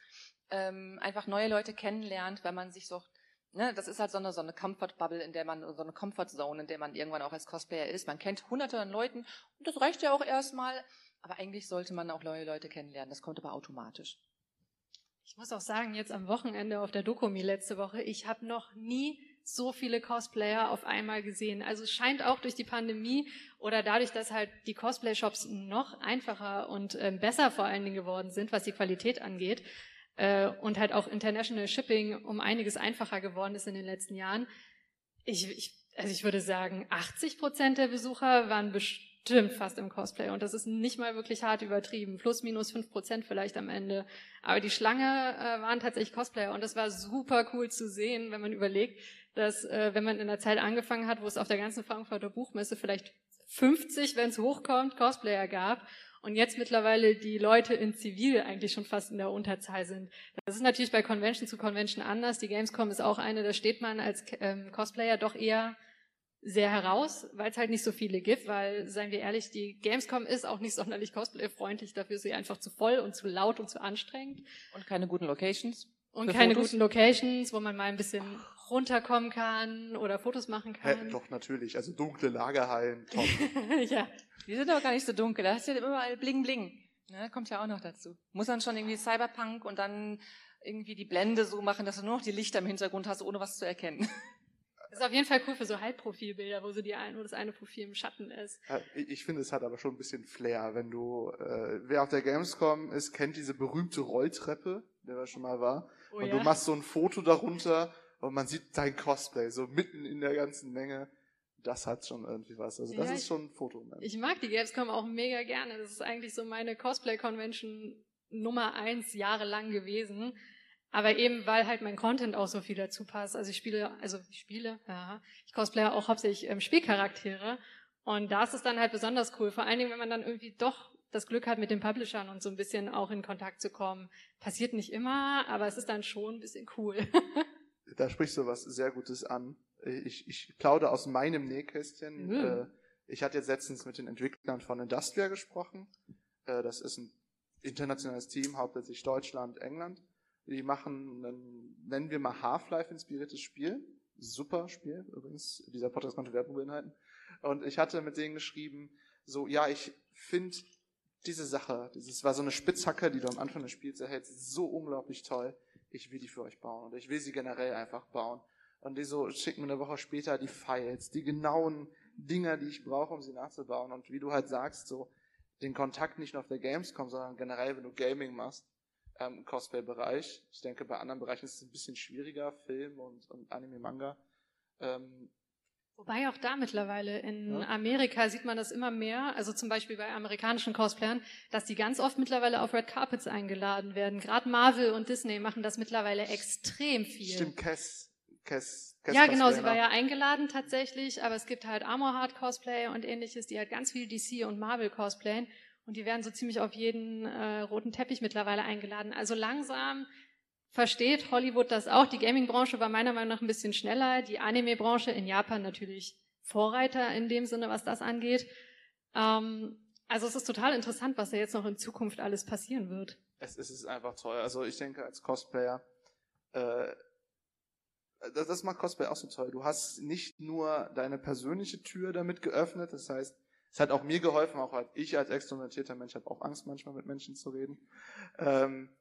ähm, einfach neue Leute kennenlernt, weil man sich so Ne, das ist halt so eine, so eine Comfort Bubble, in der man, so eine Comfort Zone, in der man irgendwann auch als Cosplayer ist. Man kennt hunderte an Leuten und das reicht ja auch erstmal. Aber eigentlich sollte man auch neue Leute kennenlernen. Das kommt aber automatisch. Ich muss auch sagen, jetzt am Wochenende auf der Dokumi letzte Woche, ich habe noch nie so viele Cosplayer auf einmal gesehen. Also es scheint auch durch die Pandemie oder dadurch, dass halt die Cosplay-Shops noch einfacher und äh, besser vor allen Dingen geworden sind, was die Qualität angeht, äh, und halt auch International Shipping um einiges einfacher geworden ist in den letzten Jahren. Ich, ich, also ich würde sagen, 80 Prozent der Besucher waren bestimmt fast im Cosplay und das ist nicht mal wirklich hart übertrieben. Plus, minus fünf Prozent vielleicht am Ende. Aber die Schlange äh, waren tatsächlich Cosplayer und das war super cool zu sehen, wenn man überlegt, dass äh, wenn man in der Zeit angefangen hat, wo es auf der ganzen Frankfurter Buchmesse vielleicht 50, wenn es hochkommt, Cosplayer gab und jetzt mittlerweile die Leute in Zivil eigentlich schon fast in der Unterzahl sind. Das ist natürlich bei Convention zu Convention anders. Die Gamescom ist auch eine, da steht man als ähm, Cosplayer doch eher sehr heraus, weil es halt nicht so viele gibt, weil, seien wir ehrlich, die Gamescom ist auch nicht sonderlich cosplay-freundlich, dafür ist sie einfach zu voll und zu laut und zu anstrengend. Und keine guten Locations. Und keine Fotos? guten Locations, wo man mal ein bisschen runterkommen kann oder Fotos machen kann. Hä, doch, natürlich. Also dunkle Lagerhallen, top. ja. Die sind aber gar nicht so dunkel. Da hast du ja überall Bling Bling. Ne, kommt ja auch noch dazu. Muss dann schon irgendwie Cyberpunk und dann irgendwie die Blende so machen, dass du nur noch die Lichter im Hintergrund hast, ohne was zu erkennen. Das ist auf jeden Fall cool für so Halbprofilbilder, wo so die ein, wo das eine Profil im Schatten ist. Ich finde, es hat aber schon ein bisschen Flair, wenn du, äh, wer auf der Gamescom ist, kennt diese berühmte Rolltreppe, der da schon mal war. Oh, und ja? du machst so ein Foto darunter und man sieht dein Cosplay so mitten in der ganzen Menge. Das hat schon irgendwie was. Also das ja, ist schon ein Foto. Man. Ich mag die Gamescom auch mega gerne. Das ist eigentlich so meine Cosplay-Convention Nummer eins jahrelang gewesen. Aber eben, weil halt mein Content auch so viel dazu passt. Also ich spiele, also ich spiele, ja, ich cosplaye auch hauptsächlich ähm, Spielcharaktere. Und da ist es dann halt besonders cool. Vor allen Dingen, wenn man dann irgendwie doch das Glück hat, mit den Publishern und so ein bisschen auch in Kontakt zu kommen. Passiert nicht immer, aber es ist dann schon ein bisschen cool. da sprichst du was sehr Gutes an. Ich, ich plaudere aus meinem Nähkästchen. Mhm. Ich hatte jetzt letztens mit den Entwicklern von Industria gesprochen. Äh, das ist ein internationales Team, hauptsächlich Deutschland, England. Die machen ein, nennen wir mal Half-Life inspiriertes Spiel. Super Spiel übrigens. Dieser Podcast konnte Werbung beinhalten. Und ich hatte mit denen geschrieben, so, ja, ich finde diese Sache, dieses war so eine Spitzhacke, die du am Anfang des Spiels erhältst, so unglaublich toll. Ich will die für euch bauen. Und ich will sie generell einfach bauen. Und die so schicken mir eine Woche später die Files, die genauen Dinger, die ich brauche, um sie nachzubauen. Und wie du halt sagst, so den Kontakt nicht nur auf der Gamescom, sondern generell, wenn du Gaming machst, ähm, Cosplay-Bereich. Ich denke, bei anderen Bereichen ist es ein bisschen schwieriger, Film und, und Anime, Manga. Ähm, Wobei auch da mittlerweile in ja. Amerika sieht man das immer mehr, also zum Beispiel bei amerikanischen Cosplayern, dass die ganz oft mittlerweile auf Red Carpets eingeladen werden. Gerade Marvel und Disney machen das mittlerweile extrem viel. Stimmt, Cass, Cass, Cass Ja, genau, sie war ja eingeladen tatsächlich, aber es gibt halt Armor Heart Cosplay und ähnliches, die halt ganz viel DC und Marvel cosplayen und die werden so ziemlich auf jeden äh, roten Teppich mittlerweile eingeladen. Also langsam versteht Hollywood das auch. Die Gaming-Branche war meiner Meinung nach ein bisschen schneller. Die Anime-Branche in Japan natürlich Vorreiter in dem Sinne, was das angeht. Ähm, also es ist total interessant, was da jetzt noch in Zukunft alles passieren wird. Es, ist einfach toll. Also ich denke, als Cosplayer, äh, das, das macht Cosplay auch so toll. Du hast nicht nur deine persönliche Tür damit geöffnet, das heißt, es hat auch mir geholfen, auch halt ich als extrovertierter Mensch habe auch Angst manchmal mit Menschen zu reden. Ähm, äh,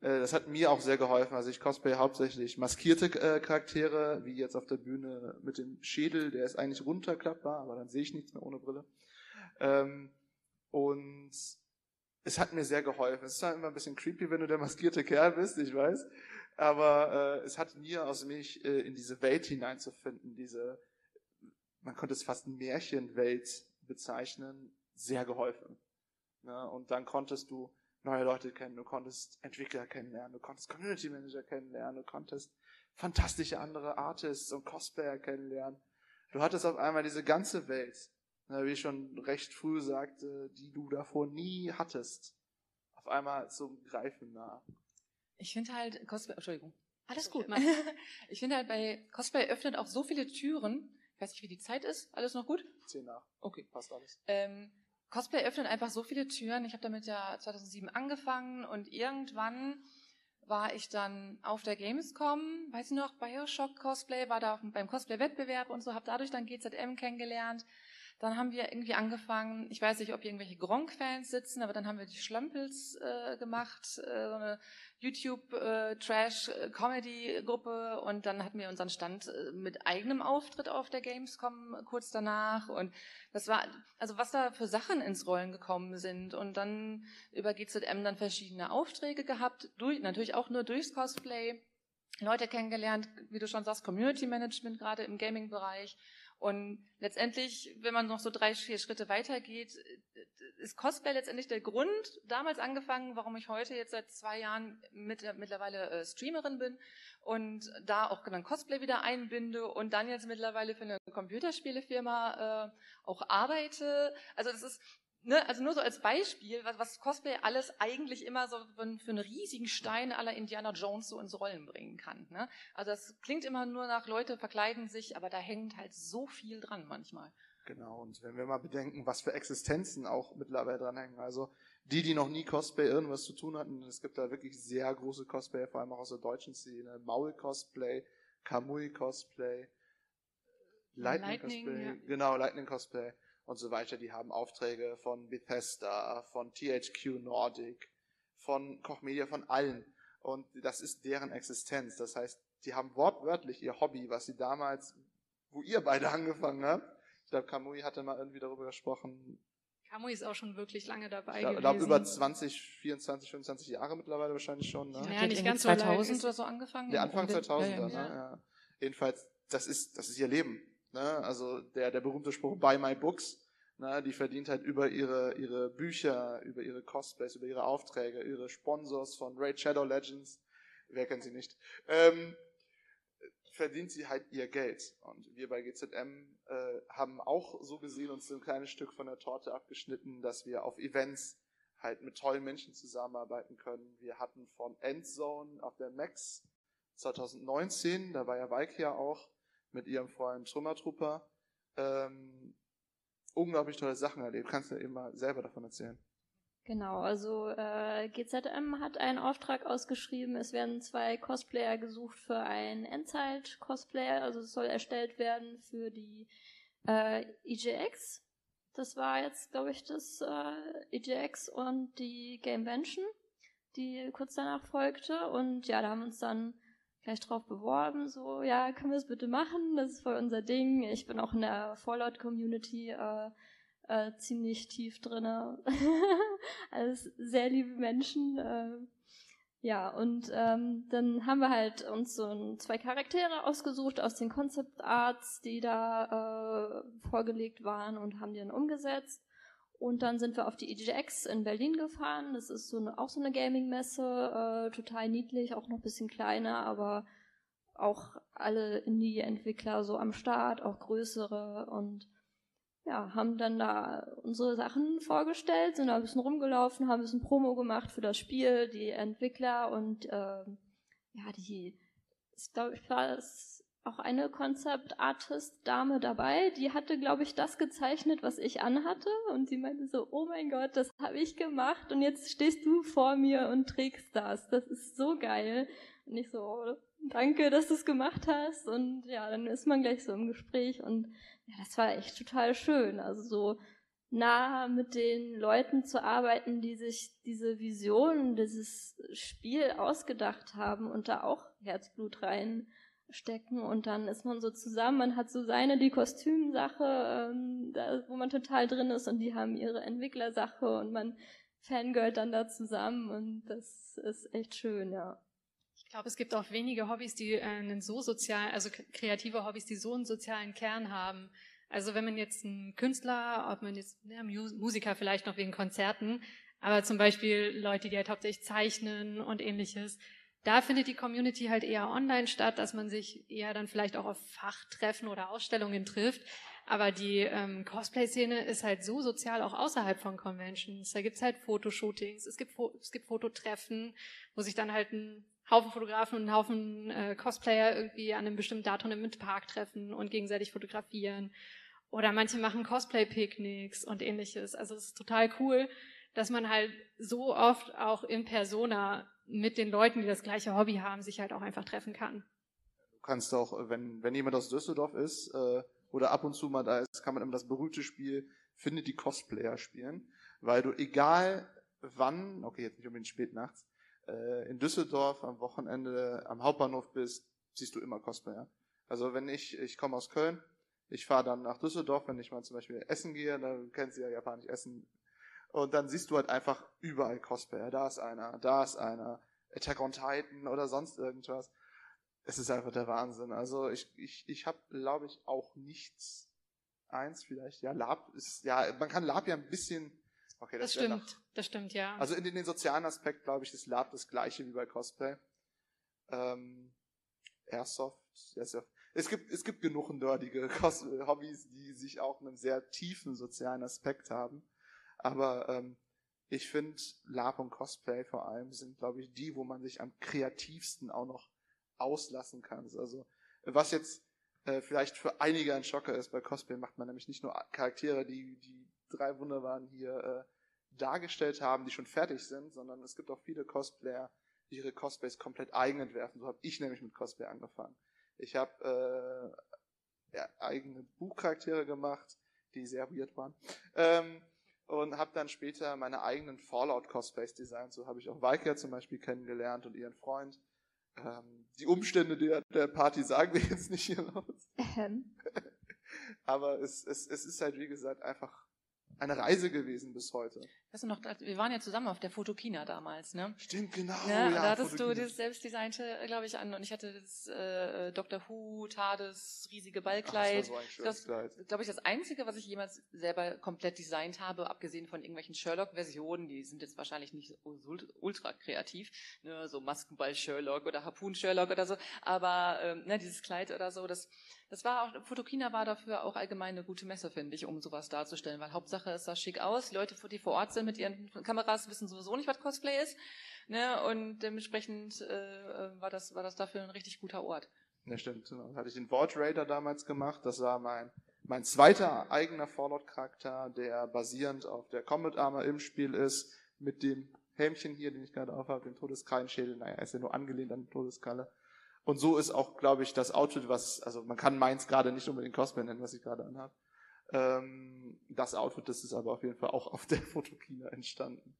das hat mir auch sehr geholfen. Also ich cosplay hauptsächlich maskierte äh, Charaktere, wie jetzt auf der Bühne mit dem Schädel, der ist eigentlich runterklappbar, aber dann sehe ich nichts mehr ohne Brille. Ähm, und es hat mir sehr geholfen. Es ist halt immer ein bisschen creepy, wenn du der maskierte Kerl bist, ich weiß. Aber äh, es hat mir aus mich äh, in diese Welt hineinzufinden, diese, man könnte es fast Märchenwelt bezeichnen, sehr geholfen. Ja, und dann konntest du neue Leute kennen, du konntest Entwickler kennenlernen, du konntest Community Manager kennenlernen, du konntest fantastische andere Artists und Cosplayer kennenlernen. Du hattest auf einmal diese ganze Welt, wie ich schon recht früh sagte, die du davor nie hattest, auf einmal zum Greifen nah. Ich finde halt Cosplay, Entschuldigung. Alles gut, Mann. ich finde halt bei Cosplay öffnet auch so viele Türen. Ich weiß nicht, wie die Zeit ist. Alles noch gut? Zehn nach. Okay. Passt alles. Ähm, Cosplay öffnet einfach so viele Türen. Ich habe damit ja 2007 angefangen und irgendwann war ich dann auf der Gamescom, weiß ich noch, Bioshock Cosplay, war da beim Cosplay-Wettbewerb und so, habe dadurch dann GZM kennengelernt. Dann haben wir irgendwie angefangen, ich weiß nicht, ob hier irgendwelche Gronk-Fans sitzen, aber dann haben wir die Schlömpels äh, gemacht, äh, so eine YouTube-Trash-Comedy-Gruppe äh, und dann hatten wir unseren Stand äh, mit eigenem Auftritt auf der Gamescom kurz danach und das war, also was da für Sachen ins Rollen gekommen sind und dann über GZM dann verschiedene Aufträge gehabt, durch, natürlich auch nur durchs Cosplay, Leute kennengelernt, wie du schon sagst, Community Management gerade im Gaming-Bereich und letztendlich, wenn man noch so drei, vier Schritte weitergeht, ist Cosplay letztendlich der Grund, damals angefangen, warum ich heute jetzt seit zwei Jahren mit, mittlerweile äh, Streamerin bin und da auch dann Cosplay wieder einbinde und dann jetzt mittlerweile für eine Computerspielefirma äh, auch arbeite. Also das ist ne, also nur so als Beispiel, was, was Cosplay alles eigentlich immer so für, einen riesigen Stein aller Indiana Jones so ins Rollen bringen kann. Ne? Also das klingt immer nur nach Leute verkleiden sich, aber da hängt halt so viel dran manchmal. Genau, und wenn wir mal bedenken, was für Existenzen auch mittlerweile dran hängen. Also die, die noch nie Cosplay irgendwas zu tun hatten, es gibt da wirklich sehr große Cosplay, vor allem auch aus der deutschen Szene. Maul-Cosplay, Kamui-Cosplay, Lightning-Cosplay, Lightning, ja. genau, Lightning-Cosplay und so weiter. Die haben Aufträge von Bethesda, von THQ Nordic, von Koch Media, von allen. Und das ist deren Existenz. Das heißt, die haben wortwörtlich ihr Hobby, was sie damals, wo ihr beide angefangen habt. Ich glaube, Kamui hatte mal irgendwie darüber gesprochen. Kamui ist auch schon wirklich lange dabei ich glaub, glaube, über 20, 24, 25 Jahre mittlerweile wahrscheinlich schon. Ne? Ja, nicht ganz 2000 oder so angefangen. Der Anfang 2000 ja, ja, ja. Ne? ja. Jedenfalls, das ist, das ist ihr Leben. Ne? Also der, der berühmte Spruch, buy my books, ne? die verdient halt über ihre, ihre Bücher, über ihre Cosplays, über ihre Aufträge, ihre Sponsors von Raid Shadow Legends, wer kennt sie nicht, ähm, verdient sie halt ihr Geld. Und wir bei GZM äh, haben auch so gesehen uns ein kleines Stück von der Torte abgeschnitten, dass wir auf Events halt mit tollen Menschen zusammenarbeiten können. Wir hatten von Endzone auf der Max 2019, da war ja ja auch mit ihrem Freund Trümmertrupper, ähm, unglaublich tolle Sachen erlebt. Kannst du eben mal selber davon erzählen? Genau, also äh, GZM hat einen Auftrag ausgeschrieben. Es werden zwei Cosplayer gesucht für ein Endzeit-Cosplayer. Also es soll erstellt werden für die äh, EJX. Das war jetzt, glaube ich, das äh, EJX und die Gamevention, die kurz danach folgte. Und ja, da haben uns dann gleich drauf beworben, so, ja, können wir es bitte machen? Das ist voll unser Ding. Ich bin auch in der Fallout-Community äh, äh, ziemlich tief drinne. Alles sehr liebe Menschen. Äh, ja, und ähm, dann haben wir halt uns so ein, zwei Charaktere ausgesucht aus den Concept Arts, die da äh, vorgelegt waren und haben die dann umgesetzt. Und dann sind wir auf die EGX in Berlin gefahren. Das ist so eine, auch so eine Gaming-Messe, äh, total niedlich, auch noch ein bisschen kleiner, aber auch alle Indie-Entwickler so am Start, auch größere und ja, haben dann da unsere Sachen vorgestellt, sind da ein bisschen rumgelaufen, haben ein bisschen Promo gemacht für das Spiel, die Entwickler und äh, ja, die, ich glaube, ich war auch eine Concept-Artist-Dame dabei, die hatte, glaube ich, das gezeichnet, was ich anhatte. Und sie meinte so, oh mein Gott, das habe ich gemacht. Und jetzt stehst du vor mir und trägst das, das ist so geil. Und ich so, oh, danke, dass du es gemacht hast. Und ja, dann ist man gleich so im Gespräch. Und ja, das war echt total schön. Also so nah mit den Leuten zu arbeiten, die sich diese Vision, dieses Spiel ausgedacht haben und da auch Herzblut reinstecken und dann ist man so zusammen, man hat so seine die Kostümsache, ähm, da, wo man total drin ist und die haben ihre Entwicklersache und man fangirlt dann da zusammen und das ist echt schön, ja. Ich glaube, es gibt auch wenige Hobbys, die äh, einen so sozial, also kreative Hobbys, die so einen sozialen Kern haben. Also wenn man jetzt ein Künstler, ob man jetzt ja, Musiker vielleicht noch wegen Konzerten, aber zum Beispiel Leute, die halt hauptsächlich zeichnen und ähnliches, da findet die Community halt eher online statt, dass man sich eher dann vielleicht auch auf Fachtreffen oder Ausstellungen trifft. Aber die ähm, Cosplay-Szene ist halt so sozial auch außerhalb von Conventions. Da gibt's halt Fotoshootings, es gibt, es gibt Fototreffen, wo sich dann halt ein Haufen Fotografen und einen Haufen äh, Cosplayer irgendwie an einem bestimmten Datum im Park treffen und gegenseitig fotografieren. Oder manche machen Cosplay-Picknicks und ähnliches. Also es ist total cool, dass man halt so oft auch in Persona mit den Leuten, die das gleiche Hobby haben, sich halt auch einfach treffen kann. Du kannst auch, wenn, wenn jemand aus Düsseldorf ist äh, oder ab und zu mal da ist, kann man immer das berühmte Spiel Finde die Cosplayer spielen, weil du egal wann, okay, jetzt nicht unbedingt spät nachts, äh, in Düsseldorf am Wochenende am Hauptbahnhof bist, siehst du immer Cosplayer. Also wenn ich, ich komme aus Köln, ich fahre dann nach Düsseldorf, wenn ich mal zum Beispiel essen gehe, dann kennst du ja japanisch Essen. Und dann siehst du halt einfach überall Cosplayer. Da ist einer, da ist einer, Attack on Titan oder sonst irgendwas. Es ist einfach der Wahnsinn. Also ich, ich, ich habe, glaube ich, auch nichts eins vielleicht. Ja, Lab ist, ja, man kann Lab ja ein bisschen Okay, das, das stimmt, noch, das stimmt, ja. Also in, in den sozialen Aspekt, glaube ich, ist Lab das gleiche wie bei Cosplay. Ähm, Airsoft, Airsoft. Es gibt, es gibt genug nerdige Cos Hobbys, die sich auch einen sehr tiefen sozialen Aspekt haben. Aber ähm, ich finde, Lab und Cosplay vor allem sind, glaube ich, die, wo man sich am kreativsten auch noch auslassen kann. Also was jetzt äh, vielleicht für einige ein Schocker ist, bei Cosplay macht man nämlich nicht nur Charaktere, die, die drei Wunderbaren hier äh, dargestellt haben, die schon fertig sind, sondern es gibt auch viele Cosplayer, die ihre Cosplays komplett eigen entwerfen. So habe ich nämlich mit Cosplay angefangen. Ich habe äh, ja, eigene Buchcharaktere gemacht, die sehr weird waren. Ähm, und habe dann später meine eigenen Fallout-Cosplays designt. So habe ich auch Valkyria zum Beispiel kennengelernt und ihren Freund. Ähm, die Umstände der, der Party sagen wir jetzt nicht hier raus. Aber es, es, es ist halt, wie gesagt, einfach eine Reise gewesen bis heute. Weißt du noch, wir waren ja zusammen auf der Fotokina damals, ne? Stimmt, genau. Ne? ja, da hattest Fotokina. du das selbstdesignte, glaube ich, an und ich hatte das äh, Dr. Who, TARDIS, riesige Ach, das war Ballkleid. so ein schönes Das- Kleid. glaube ich, das Einzige, was ich jemals selber komplett designt habe, abgesehen von irgendwelchen Sherlock-Versionen, die sind jetzt wahrscheinlich nicht ul- ultra kreativ, ne, so Maskenball-Sherlock oder Harpoon-Sherlock oder so, aber ähm, ne, dieses Kleid oder so, das, das war auch, Fotokina war dafür auch allgemein eine gute Messe, finde ich, um sowas darzustellen, weil Hauptsache es sah schick aus, die Leute, die vor Ort sind mit ihren Kameras, wissen sowieso nicht, was Cosplay ist, ne, und dementsprechend äh, war, das, war das dafür ein richtig guter Ort. Ja, stimmt. Genau. Da hatte ich den Vault Raider damals gemacht. Das war mein, mein zweiter eigener Fallout-Charakter, der basierend auf der Combat Armor im Spiel ist, mit dem Helmchen hier, den ich gerade aufhabe, dem Todeskrallenschädel. Naja, ist ja nur angelehnt an die Todeskalle. Und so ist auch, glaube ich, das Outfit, was, also man kann meins gerade nicht unbedingt Cosplay nennen, was ich gerade anhabe. Ähm, das Outfit, das ist aber auf jeden Fall auch auf der Fotokina entstanden.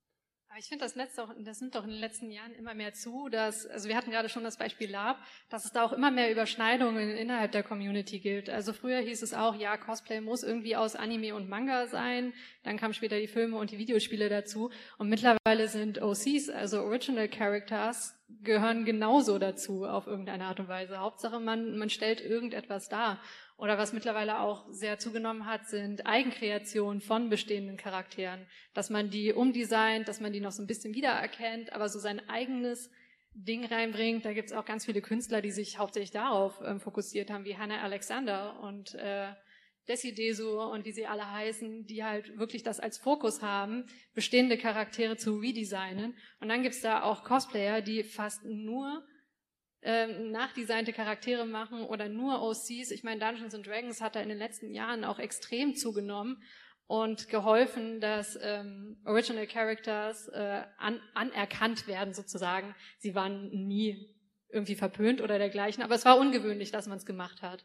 Aber ich finde, das, letzte auch- das nimmt doch in den letzten Jahren immer mehr zu, dass, also wir hatten gerade schon das Beispiel Lab, dass es da auch immer mehr Überschneidungen innerhalb der Community gibt. Also früher hieß es auch, ja, Cosplay muss irgendwie aus Anime und Manga sein. Dann kamen später die Filme und die Videospiele dazu. Und mittlerweile sind OCs, also Original Characters, gehören genauso dazu auf irgendeine Art und Weise. Hauptsache, man, man stellt irgendetwas dar. Oder was mittlerweile auch sehr zugenommen hat, sind Eigenkreationen von bestehenden Charakteren. Dass man die umdesignt, dass man die noch so ein bisschen wiedererkennt, aber so sein eigenes Ding reinbringt. Da gibt es auch ganz viele Künstler, die sich hauptsächlich darauf ähm, fokussiert haben, wie Hannah Alexander und äh, Desi Desu und wie sie alle heißen, die halt wirklich das als Fokus haben, bestehende Charaktere zu redesignen. Und dann gibt's da auch Cosplayer, die fast nur ähm, nachdesignte Charaktere machen oder nur OCs. Ich meine, Dungeons and Dragons hat da in den letzten Jahren auch extrem zugenommen und geholfen, dass ähm, Original Characters äh, an, anerkannt werden sozusagen. Sie waren nie irgendwie verpönt oder dergleichen, aber es war ungewöhnlich, dass man es gemacht hat.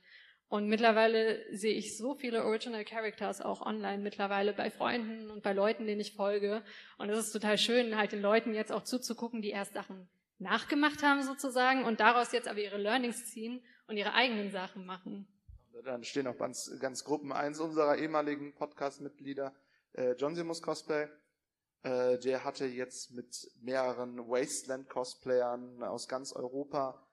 Und mittlerweile sehe ich so viele Original Characters auch online mittlerweile bei Freunden und bei Leuten, denen ich folge. Und es ist total schön, halt den Leuten jetzt auch zuzugucken, die erst Sachen nachgemacht haben sozusagen und daraus jetzt aber ihre Learnings ziehen und ihre eigenen Sachen machen. Dann stehen auch ganz, ganz Gruppen. Eins unserer ehemaligen Podcast-Mitglieder, äh, John Simus Cosplay, äh, der hatte jetzt mit mehreren Wasteland-Cosplayern aus ganz Europa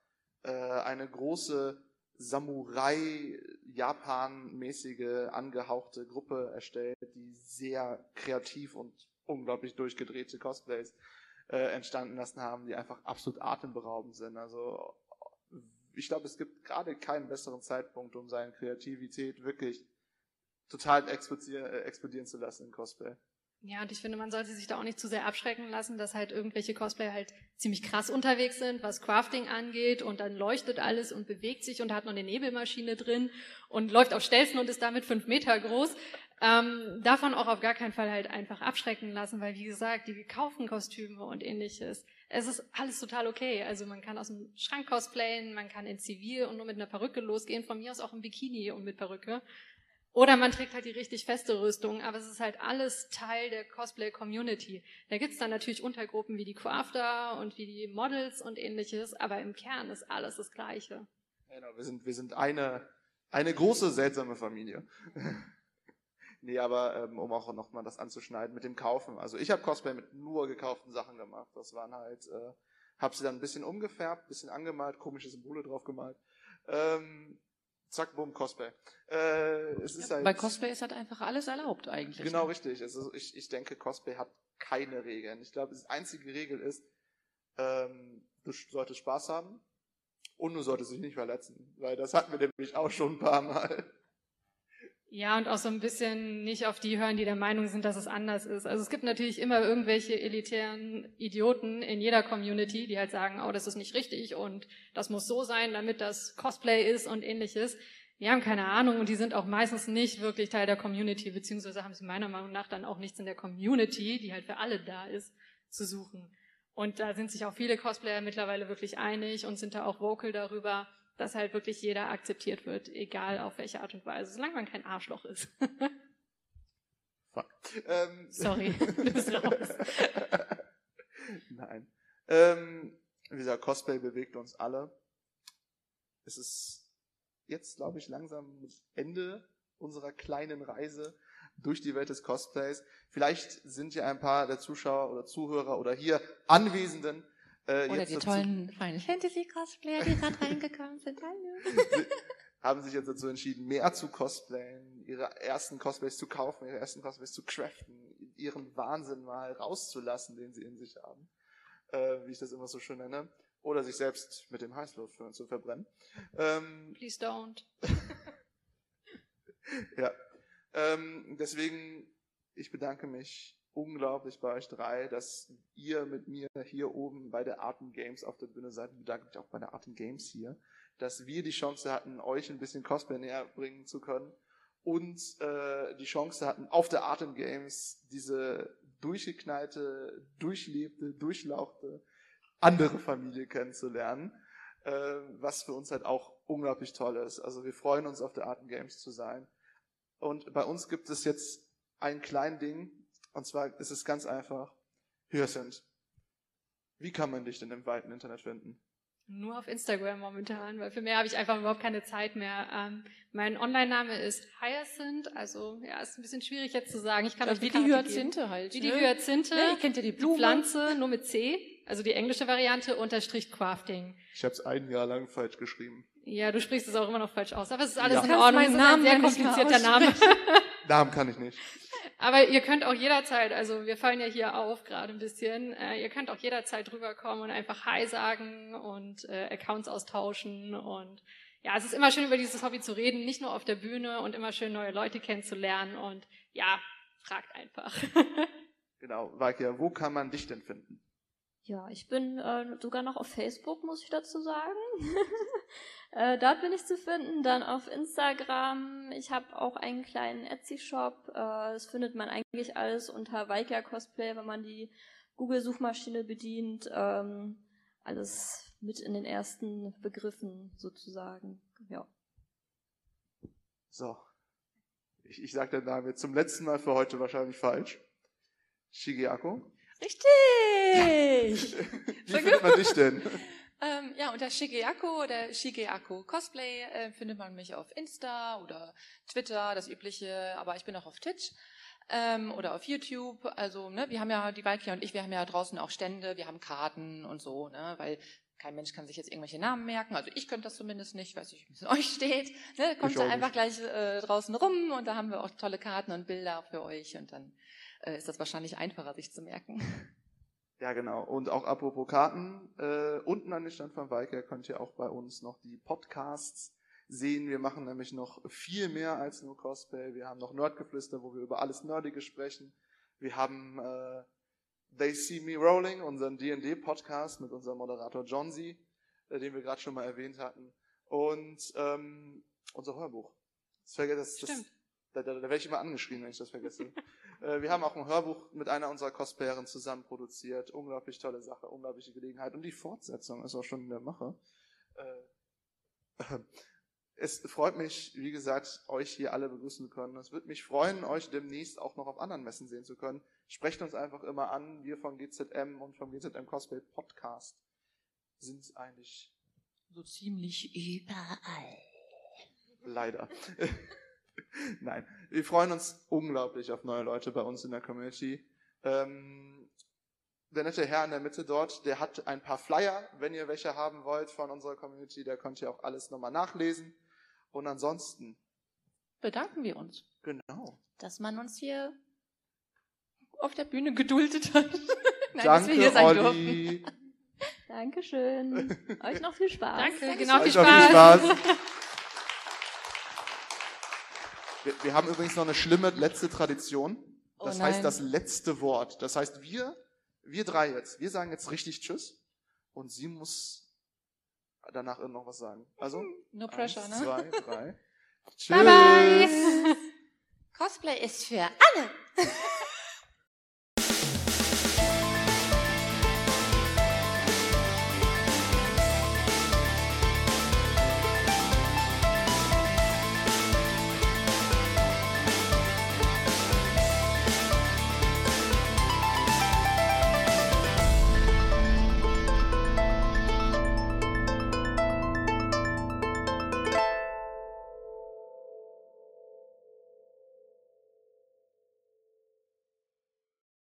äh, eine große Samurai-Japan-mäßige angehauchte Gruppe erstellt, die sehr kreativ und unglaublich durchgedrehte Cosplays äh, entstanden lassen haben, die einfach absolut atemberaubend sind. Also ich glaube, es gibt gerade keinen besseren Zeitpunkt, um seine Kreativität wirklich total explodieren, äh, explodieren zu lassen in Cosplay. Ja, und ich finde, man sollte sich da auch nicht zu sehr abschrecken lassen, dass halt irgendwelche Cosplayer halt ziemlich krass unterwegs sind, was Crafting angeht und dann leuchtet alles und bewegt sich und hat noch eine Nebelmaschine drin und läuft auf Stelzen und ist damit fünf Meter groß. Ähm, davon auch auf gar keinen Fall halt einfach abschrecken lassen, weil wie gesagt, die gekauften Kostüme und ähnliches, es ist alles total okay. Also man kann aus dem Schrank cosplayen, man kann in Zivil und nur mit einer Perücke losgehen, von mir aus auch im Bikini und mit Perücke. Oder man trägt halt die richtig feste Rüstung, aber es ist halt alles Teil der Cosplay-Community. Da gibt's dann natürlich Untergruppen wie die Crafter und wie die Models und ähnliches, aber im Kern ist alles das Gleiche. Genau, wir sind, wir sind eine, eine große, seltsame Familie. nee, aber ähm, um auch nochmal das anzuschneiden mit dem Kaufen. Also ich habe Cosplay mit nur gekauften Sachen gemacht. Das waren halt, äh, habe sie dann ein bisschen umgefärbt, bisschen angemalt, komische Symbole drauf gemalt. Ähm, zack, bumm, Cosplay. Äh, es ist halt, Bei Cosplay ist halt einfach alles erlaubt eigentlich. Genau, ne? richtig. Also ich, ich denke, Cosplay hat keine Regeln. Ich glaube, die einzige Regel ist, ähm, du solltest Spaß haben und du solltest dich nicht verletzen. Weil das hatten wir nämlich auch schon ein paar Mal. Ja, und auch so ein bisschen nicht auf die hören, die der Meinung sind, dass es anders ist. Also es gibt natürlich immer irgendwelche elitären Idioten in jeder Community, die halt sagen, oh, das ist nicht richtig und das muss so sein, damit das Cosplay ist und ähnliches. Die haben keine Ahnung und die sind auch meistens nicht wirklich Teil der Community, beziehungsweise haben sie meiner Meinung nach dann auch nichts in der Community, die halt für alle da ist, zu suchen. Und da sind sich auch viele Cosplayer mittlerweile wirklich einig und sind da auch vocal darüber, dass halt wirklich jeder akzeptiert wird, egal auf welche Art und Weise, solange man kein Arschloch ist. Fuck. Ähm, Sorry, du bist raus. Nein. Ähm, wie gesagt, Cosplay bewegt uns alle. Es ist jetzt, glaube ich, langsam Ende unserer kleinen Reise durch die Welt des Cosplays. Vielleicht sind ja ein paar der Zuschauer oder Zuhörer oder hier Anwesenden äh, oder die tollen Final Fantasy Cosplayer, die gerade reingekommen sind. Hallo. haben sich jetzt dazu entschieden, mehr zu cosplayen, ihre ersten Cosplays zu kaufen, ihre ersten Cosplays zu craften, ihren Wahnsinn mal rauszulassen, den sie in sich haben, äh, wie ich das immer so schön nenne, oder sich selbst mit dem Heißluftföhn zu verbrennen. Ähm, Please don't. ja, ähm, deswegen, ich bedanke mich unglaublich bei euch drei, dass ihr mit mir hier oben bei der Arten Games auf der Bühne seid. Ich bedanke mich auch bei der Arten Games hier, dass wir die Chance hatten, euch ein bisschen Cosplay näher bringen zu können und äh, die Chance hatten, auf der Arten Games diese durchgeknallte, durchlebte, durchlauchte andere Familie kennenzulernen, äh, was für uns halt auch unglaublich toll ist. Also wir freuen uns, auf der Arten Games zu sein. Und bei uns gibt es jetzt ein kleines Ding, und zwar ist es ganz einfach. Hyacinth, wie kann man dich denn im weiten Internet finden? Nur auf Instagram momentan, weil für mehr habe ich einfach überhaupt keine Zeit mehr. Ähm, mein Online-Name ist Hyacinth, also ja, ist ein bisschen schwierig jetzt zu sagen. Ich kann also euch wie die Hyazinthe halt. Wie ne? die Hyazinthe. Ja, ihr kennt ja die Blume. Die Pflanze, nur mit C, also die englische Variante, unterstrich Crafting. Ich habe es ein Jahr lang falsch geschrieben. Ja, du sprichst es auch immer noch falsch aus, aber es ist alles ja. in Ordnung. Es ist ein sehr komplizierter Name. Namen kann ich nicht. Aber ihr könnt auch jederzeit, also wir fallen ja hier auf gerade ein bisschen, äh, ihr könnt auch jederzeit rüberkommen und einfach Hi sagen und äh, Accounts austauschen und ja, es ist immer schön über dieses Hobby zu reden, nicht nur auf der Bühne und immer schön neue Leute kennenzulernen und ja, fragt einfach. genau, Weikia, wo kann man dich denn finden? Ja, ich bin äh, sogar noch auf Facebook, muss ich dazu sagen. äh, dort bin ich zu finden. Dann auf Instagram. Ich habe auch einen kleinen Etsy-Shop. Äh, das findet man eigentlich alles unter Weikia Cosplay, wenn man die Google-Suchmaschine bedient. Ähm, alles mit in den ersten Begriffen sozusagen. Ja. So. Ich, ich sage den Namen jetzt zum letzten Mal für heute wahrscheinlich falsch. Shigeako. Richtig! Wie findet man dich denn? Ähm, ja, unter Shigeako oder Shigeako Cosplay äh, findet man mich auf Insta oder Twitter, das übliche, aber ich bin auch auf Twitch ähm, oder auf YouTube. Also, ne, wir haben ja, die Valkyrie und ich, wir haben ja draußen auch Stände, wir haben Karten und so, ne, weil kein Mensch kann sich jetzt irgendwelche Namen merken. Also ich könnte das zumindest nicht, weiß nicht, wie es in euch steht. Ne, kommt da einfach gleich äh, draußen rum und da haben wir auch tolle Karten und Bilder für euch und dann äh, ist das wahrscheinlich einfacher, sich zu merken. Ja, genau. Und auch apropos Karten, äh, unten an den Stand von Weiker könnt ihr auch bei uns noch die Podcasts sehen. Wir machen nämlich noch viel mehr als nur Cosplay. Wir haben noch Nerdgeflüster, wo wir über alles Nerdige sprechen. Wir haben äh, They See Me Rolling, unseren D&D-Podcast mit unserem Moderator John Z, äh, den wir gerade schon mal erwähnt hatten. Und ähm, unser Hörbuch. Das, das, das, da, da, da werde ich immer angeschrien, wenn ich das vergesse. äh, wir haben auch ein Hörbuch mit einer unserer Cosplayerinnen zusammen produziert. Unglaublich tolle Sache, unglaubliche Gelegenheit. Und die Fortsetzung ist auch schon in der Mache. Äh, es freut mich, wie gesagt, euch hier alle begrüßen zu können. Es würde mich freuen, euch demnächst auch noch auf anderen Messen sehen zu können. Sprecht uns einfach immer an. Wir von GZM und vom GZM Cosplay Podcast sind eigentlich so ziemlich überall. Leider. Nein, wir freuen uns unglaublich auf neue Leute bei uns in der Community. Ähm, der nette Herr in der Mitte dort, der hat ein paar Flyer, wenn ihr welche haben wollt von unserer Community, da könnt ihr auch alles nochmal nachlesen. Und ansonsten bedanken wir uns. Genau. Dass man uns hier auf der Bühne geduldet hat. Nein, Danke, dass wir hier sein Olli. durften. Dankeschön. Euch noch viel Spaß. Danke, genau viel Spaß. Viel Spaß. Wir, wir, haben übrigens noch eine schlimme letzte Tradition. Oh das oh heißt das letzte Wort. Das heißt, wir, wir drei jetzt, wir sagen jetzt richtig Tschüss und sie muss danach noch was sagen. Also, no pressure, eins, ne? zwei, drei. Tschüss. Bye bye. Cosplay ist für alle.